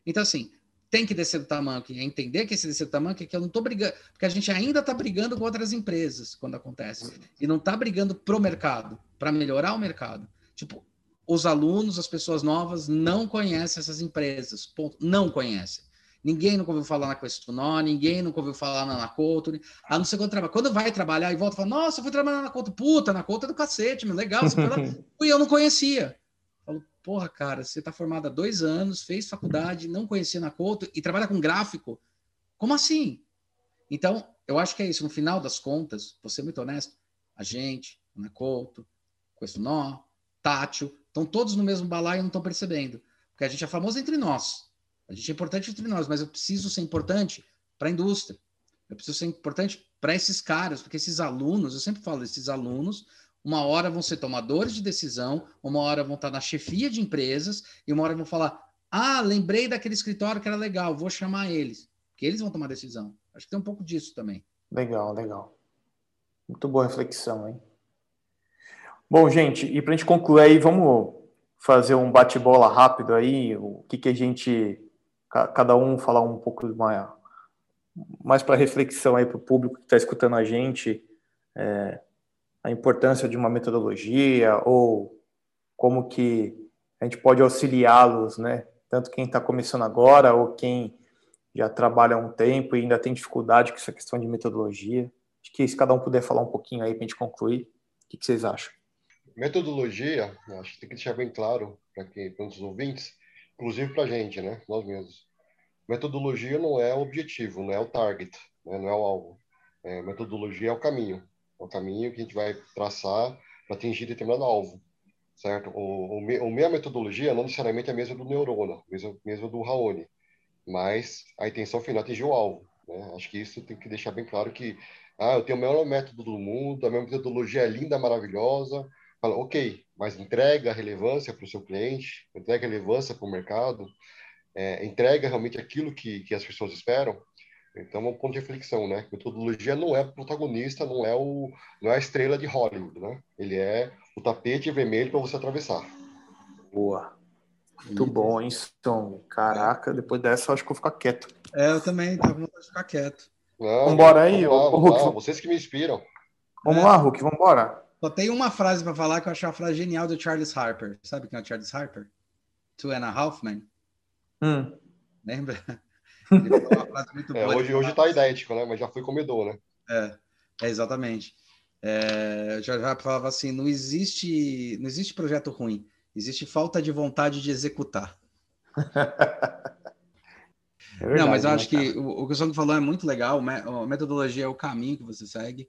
Então, assim, tem que descer do tamanho, é entender que esse descer do tamanho, que eu não estou brigando, porque a gente ainda está brigando com outras empresas quando acontece, e não está brigando pro mercado, para melhorar o mercado. Tipo, os alunos, as pessoas novas não conhecem essas empresas, ponto. não conhecem. Ninguém nunca ouviu falar na Questunó, ninguém nunca ouviu falar na Nacoto, a não ser quando trabalha. Quando vai trabalhar e volta fala, nossa, eu fui trabalhar na Nacoto, puta, Nacoto é do cacete, meu, legal, e eu não conhecia porra, cara, você está formado há dois anos, fez faculdade, não conhecia na Couto e trabalha com gráfico. Como assim? Então, eu acho que é isso. No final das contas, ser muito honesto, a gente, na Couto, Questunó, Tátil, estão todos no mesmo balaio e não estão percebendo. Porque a gente é famoso entre nós. A gente é importante entre nós, mas eu preciso ser importante para a indústria. Eu preciso ser importante para esses caras, porque esses alunos, eu sempre falo, esses alunos uma hora vão ser tomadores de decisão, uma hora vão estar na chefia de empresas, e uma hora vão falar: ah, lembrei daquele escritório que era legal, vou chamar eles. Que eles vão tomar decisão. Acho que tem um pouco disso também. Legal, legal. Muito boa reflexão, hein? Bom, gente, e para a gente concluir aí, vamos fazer um bate-bola rápido aí, o que, que a gente, cada um falar um pouco mais, mais para reflexão aí para o público que está escutando a gente, é, a importância de uma metodologia ou como que a gente pode auxiliá-los, né? Tanto quem está começando agora ou quem já trabalha há um tempo e ainda tem dificuldade com essa questão de metodologia. Acho que se cada um puder falar um pouquinho aí para a gente concluir, o que, que, vocês acham? Metodologia, acho que tem que deixar bem claro para os ouvintes, inclusive para a gente, né? Nós mesmos. Metodologia não é o objetivo, não é o target, né? não é o alvo. É, metodologia é o caminho o caminho que a gente vai traçar para atingir determinado alvo, certo? O, o, o metodologia não necessariamente é a mesma do neurona, mesma, mesma do Raoni, mas a intenção final é atingir o alvo. Né? Acho que isso tem que deixar bem claro que ah, eu tenho o melhor método do mundo, a minha metodologia é linda, maravilhosa. Fala, ok, mas entrega relevância para o seu cliente, entrega relevância para o mercado, é, entrega realmente aquilo que, que as pessoas esperam. Então, é um ponto de reflexão, né? Metodologia não é protagonista, não é o não é a estrela de Hollywood, né? Ele é o tapete vermelho para você atravessar. Boa. Muito bom, hein, Som? Caraca, depois dessa eu acho que vou ficar quieto. É, eu também tava vontade de ficar quieto. Não, vambora aí, vamos lá, ô, Hulk. lá, vocês que me inspiram. Vamos É. lá, Hulk, vambora. Só tem uma frase para falar que eu achei uma frase genial do Charles Harper. Sabe quem é o Charles Harper? Two and a Half Men. Hum. Lembra? Ele falou uma frase muito É, boa. hoje, Ele hoje tá idético, né? Mas já foi comedor, né? É, é, exatamente. É, o Charles Harper falava assim: não existe, não existe projeto ruim, existe falta de vontade de executar. É verdade, não, mas eu né, acho que o, o que o Song falou é muito legal. A metodologia é o caminho que você segue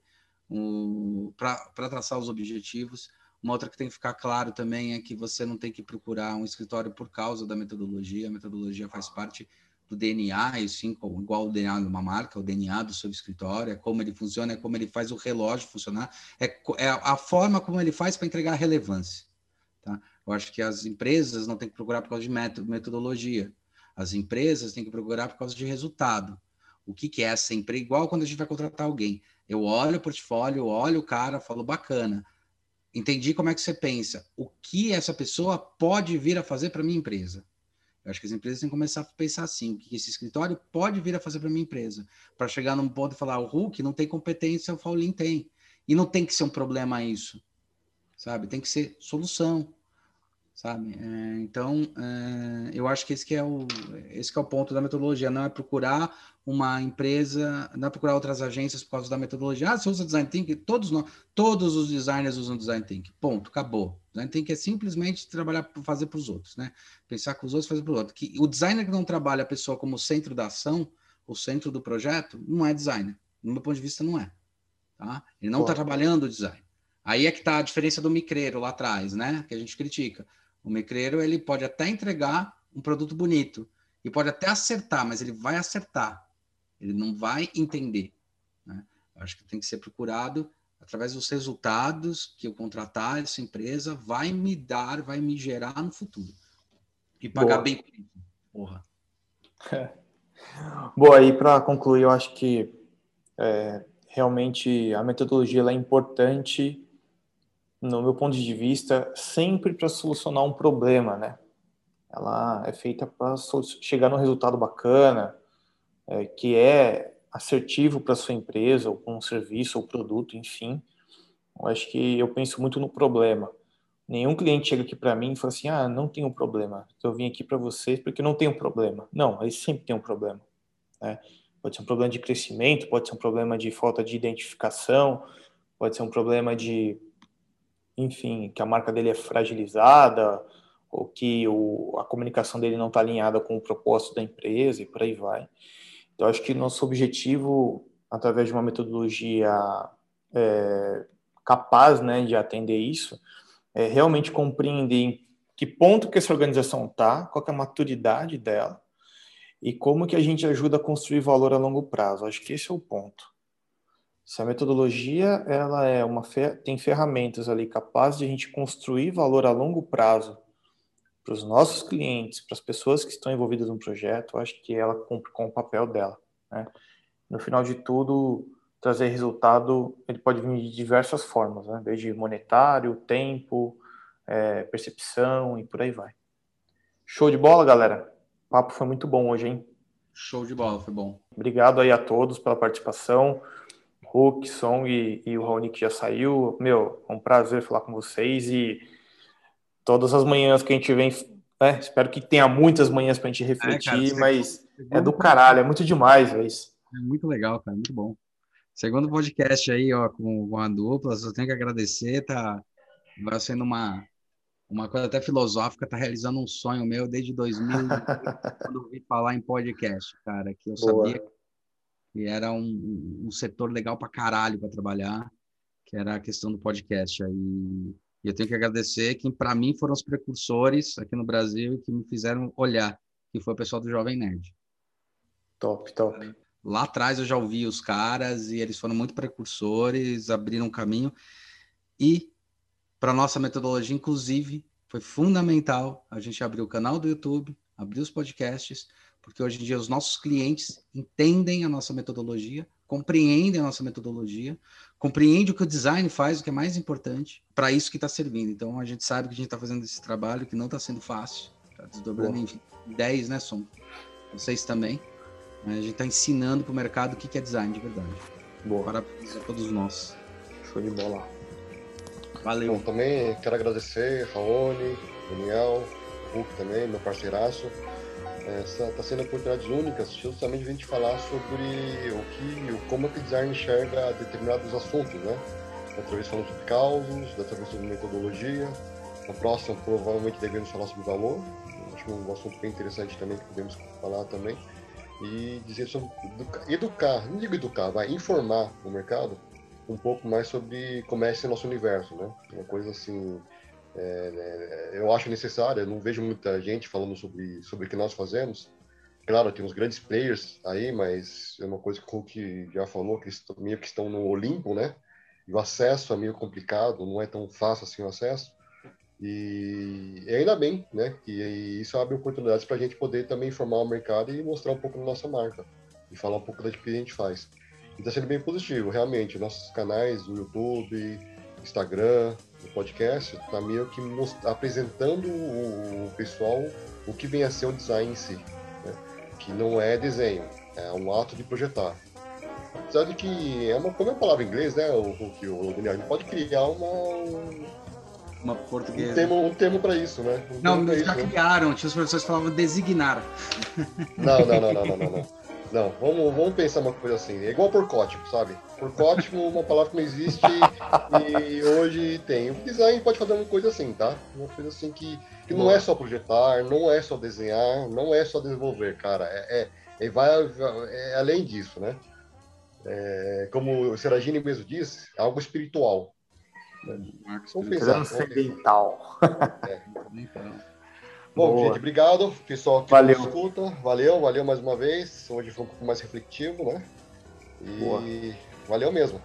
para traçar os objetivos. Uma outra que tem que ficar claro também é que você não tem que procurar um escritório por causa da metodologia. A metodologia faz parte do DNA, sim, como- igual o DNA de uma marca, o DNA do seu escritório, é como ele funciona, é como ele faz o relógio funcionar, é, é a forma como ele faz para entregar relevância. Tá? Eu acho que as empresas não têm que procurar por causa de metodologia. As empresas têm que procurar por causa de resultado. O que, que é essa empresa? Igual quando a gente vai contratar alguém. Eu olho o portfólio, olho o cara, falo, bacana. Entendi como é que você pensa. O que essa pessoa pode vir a fazer para minha empresa? Eu acho que as empresas têm que começar a pensar assim: o que esse escritório pode vir a fazer para minha empresa? Para chegar num ponto e falar, o Hulk não tem competência, o Faulin tem. E não tem que ser um problema isso, sabe? Tem que ser solução, sabe? É, então, é, eu acho que esse que é o esse que é o ponto da metodologia, não é procurar uma empresa, não é procurar outras agências por causa da metodologia. Ah, você usa design thinking? Todos nós, todos os designers usam design thinking. Ponto, acabou. Design thinking é simplesmente trabalhar para fazer para os outros, né? Pensar com os outros, fazer para os outros. Que o designer que não trabalha a pessoa como centro da ação, o centro do projeto, não é designer. No meu ponto de vista, não é. Tá? Ele não está trabalhando o design. Aí é que está a diferença do micreiro lá atrás, né? Que a gente critica. O micreiro ele pode até entregar um produto bonito e pode até acertar, mas ele vai acertar. Ele não vai entender. Né? Acho que tem que ser procurado através dos resultados que eu contratar essa empresa vai me dar, vai me gerar no futuro. E pagar Boa. bem por isso. Porra. Bom, aí para concluir, eu acho que é, realmente a metodologia é importante, no meu ponto de vista, sempre para solucionar um problema, né? Ela é feita para chegar num resultado bacana, é, que é assertivo para sua empresa, ou para um serviço ou produto, enfim. Eu acho que eu penso muito no problema. Nenhum cliente chega aqui para mim e fala assim: ah, não um problema. Eu vim aqui para vocês porque não um problema. Não, ele sempre tem um problema. Né? Pode ser um problema de crescimento, pode ser um problema de falta de identificação, pode ser um problema de, enfim, que a marca dele é fragilizada, ou que o, a comunicação dele não está alinhada com o propósito da empresa e por aí vai. Então, acho que nosso objetivo, através de uma metodologia é, capaz né, de atender isso, é realmente compreender em que ponto que essa organização está, qual é a maturidade dela e como que a gente ajuda a construir valor a longo prazo. Acho que esse é o ponto. Se a metodologia ela é uma tem ferramentas ali capazes de a gente construir valor a longo prazo para os nossos clientes, para as pessoas que estão envolvidas no projeto, eu acho que ela cumpre com o papel dela. Né? No final de tudo, trazer resultado, ele pode vir de diversas formas, né? desde monetário, tempo, é, percepção e por aí vai. Show de bola, galera. O papo foi muito bom hoje, hein? Show de bola, foi bom. Obrigado aí a todos pela participação. Hulk, Song e, e o Raoni que já saiu. Meu, é um prazer falar com vocês e todas as manhãs que a gente vem, né? Espero que tenha muitas manhãs pra gente refletir, é, cara, mas é do caralho, é muito demais, velho. É muito legal, cara, muito bom. Segundo podcast aí, ó, com a dupla, só tenho que agradecer, tá vai sendo uma uma coisa até filosófica, tá realizando um sonho meu desde 2000, quando eu ouvi falar em podcast, cara, que eu Boa. sabia que era um, um setor legal pra caralho para trabalhar, que era a questão do podcast aí. E eu tenho que agradecer que, para mim, foram os precursores aqui no Brasil que me fizeram olhar, que foi o pessoal do Jovem Nerd. Top, top. Lá atrás eu já ouvi os caras e eles foram muito precursores, abriram um caminho. E, para nossa metodologia, inclusive, foi fundamental a gente abrir o canal do YouTube, abrir os podcasts, porque hoje em dia os nossos clientes entendem a nossa metodologia, compreendem a nossa metodologia, compreendem o que o design faz, o que é mais importante, para isso que está servindo. Então a gente sabe que a gente está fazendo esse trabalho que não está sendo fácil, está desdobrando Boa. em 10, né, Som? Vocês também. A gente está ensinando para o mercado o que é design de verdade. Boa. Parabéns a todos nós. Show de bola. Valeu. Bom, também quero agradecer Raoni, Daniel, Hulk também, meu parceiraço. Essa está sendo oportunidades únicas justamente a gente falar sobre o que, como é que o design enxerga determinados assuntos, né? Outra vez falando sobre causos, outra sobre metodologia. Na próxima, provavelmente, devemos falar sobre valor. Acho um assunto bem interessante também que podemos falar também. E dizer sobre educar, não digo educar, vai informar o mercado um pouco mais sobre como é esse nosso universo, né? Uma coisa assim é, é, eu acho necessário, eu não vejo muita gente falando sobre, sobre o que nós fazemos. Claro, tem uns grandes players aí, mas é uma coisa que o Hulk já falou, que eles meio que estão no Olimpo, né? E o acesso é meio complicado, não é tão fácil assim o acesso. E, e ainda bem, né? Que isso abre oportunidades para a gente poder também informar o mercado e mostrar um pouco da nossa marca. E falar um pouco da que a gente faz. E está sendo bem positivo, realmente. Nossos canais, o YouTube, Instagram, o podcast, está meio que apresentando o, pessoal o que vem a ser o design em si, né? que não é desenho, é um ato de projetar. Apesar de que é uma, como é a palavra em inglês, né, o, o, o Daniel, a gente pode criar uma uma portuguesa. Um termo, um termo para isso, né? Um não, já isso, né? criaram, né? tinha os professores que falavam designar. Não, não, não, não, não, não. não. Não, vamos, vamos pensar uma coisa assim. É igual porcótipo, sabe? Porcótipo, uma palavra que não existe e hoje tem. O design pode fazer uma coisa assim, tá? Uma coisa assim que, que não é só projetar, não é só desenhar, não é só desenvolver, cara. É, é, é vai é além disso, né? É, como o Seragini mesmo disse, é algo espiritual. Vamos pensar. Transcendental. É. Bom, Boa. gente, obrigado. Pessoal que valeu. escuta, valeu, valeu mais uma vez. Hoje foi um pouco mais refletivo, né? E Boa. valeu mesmo.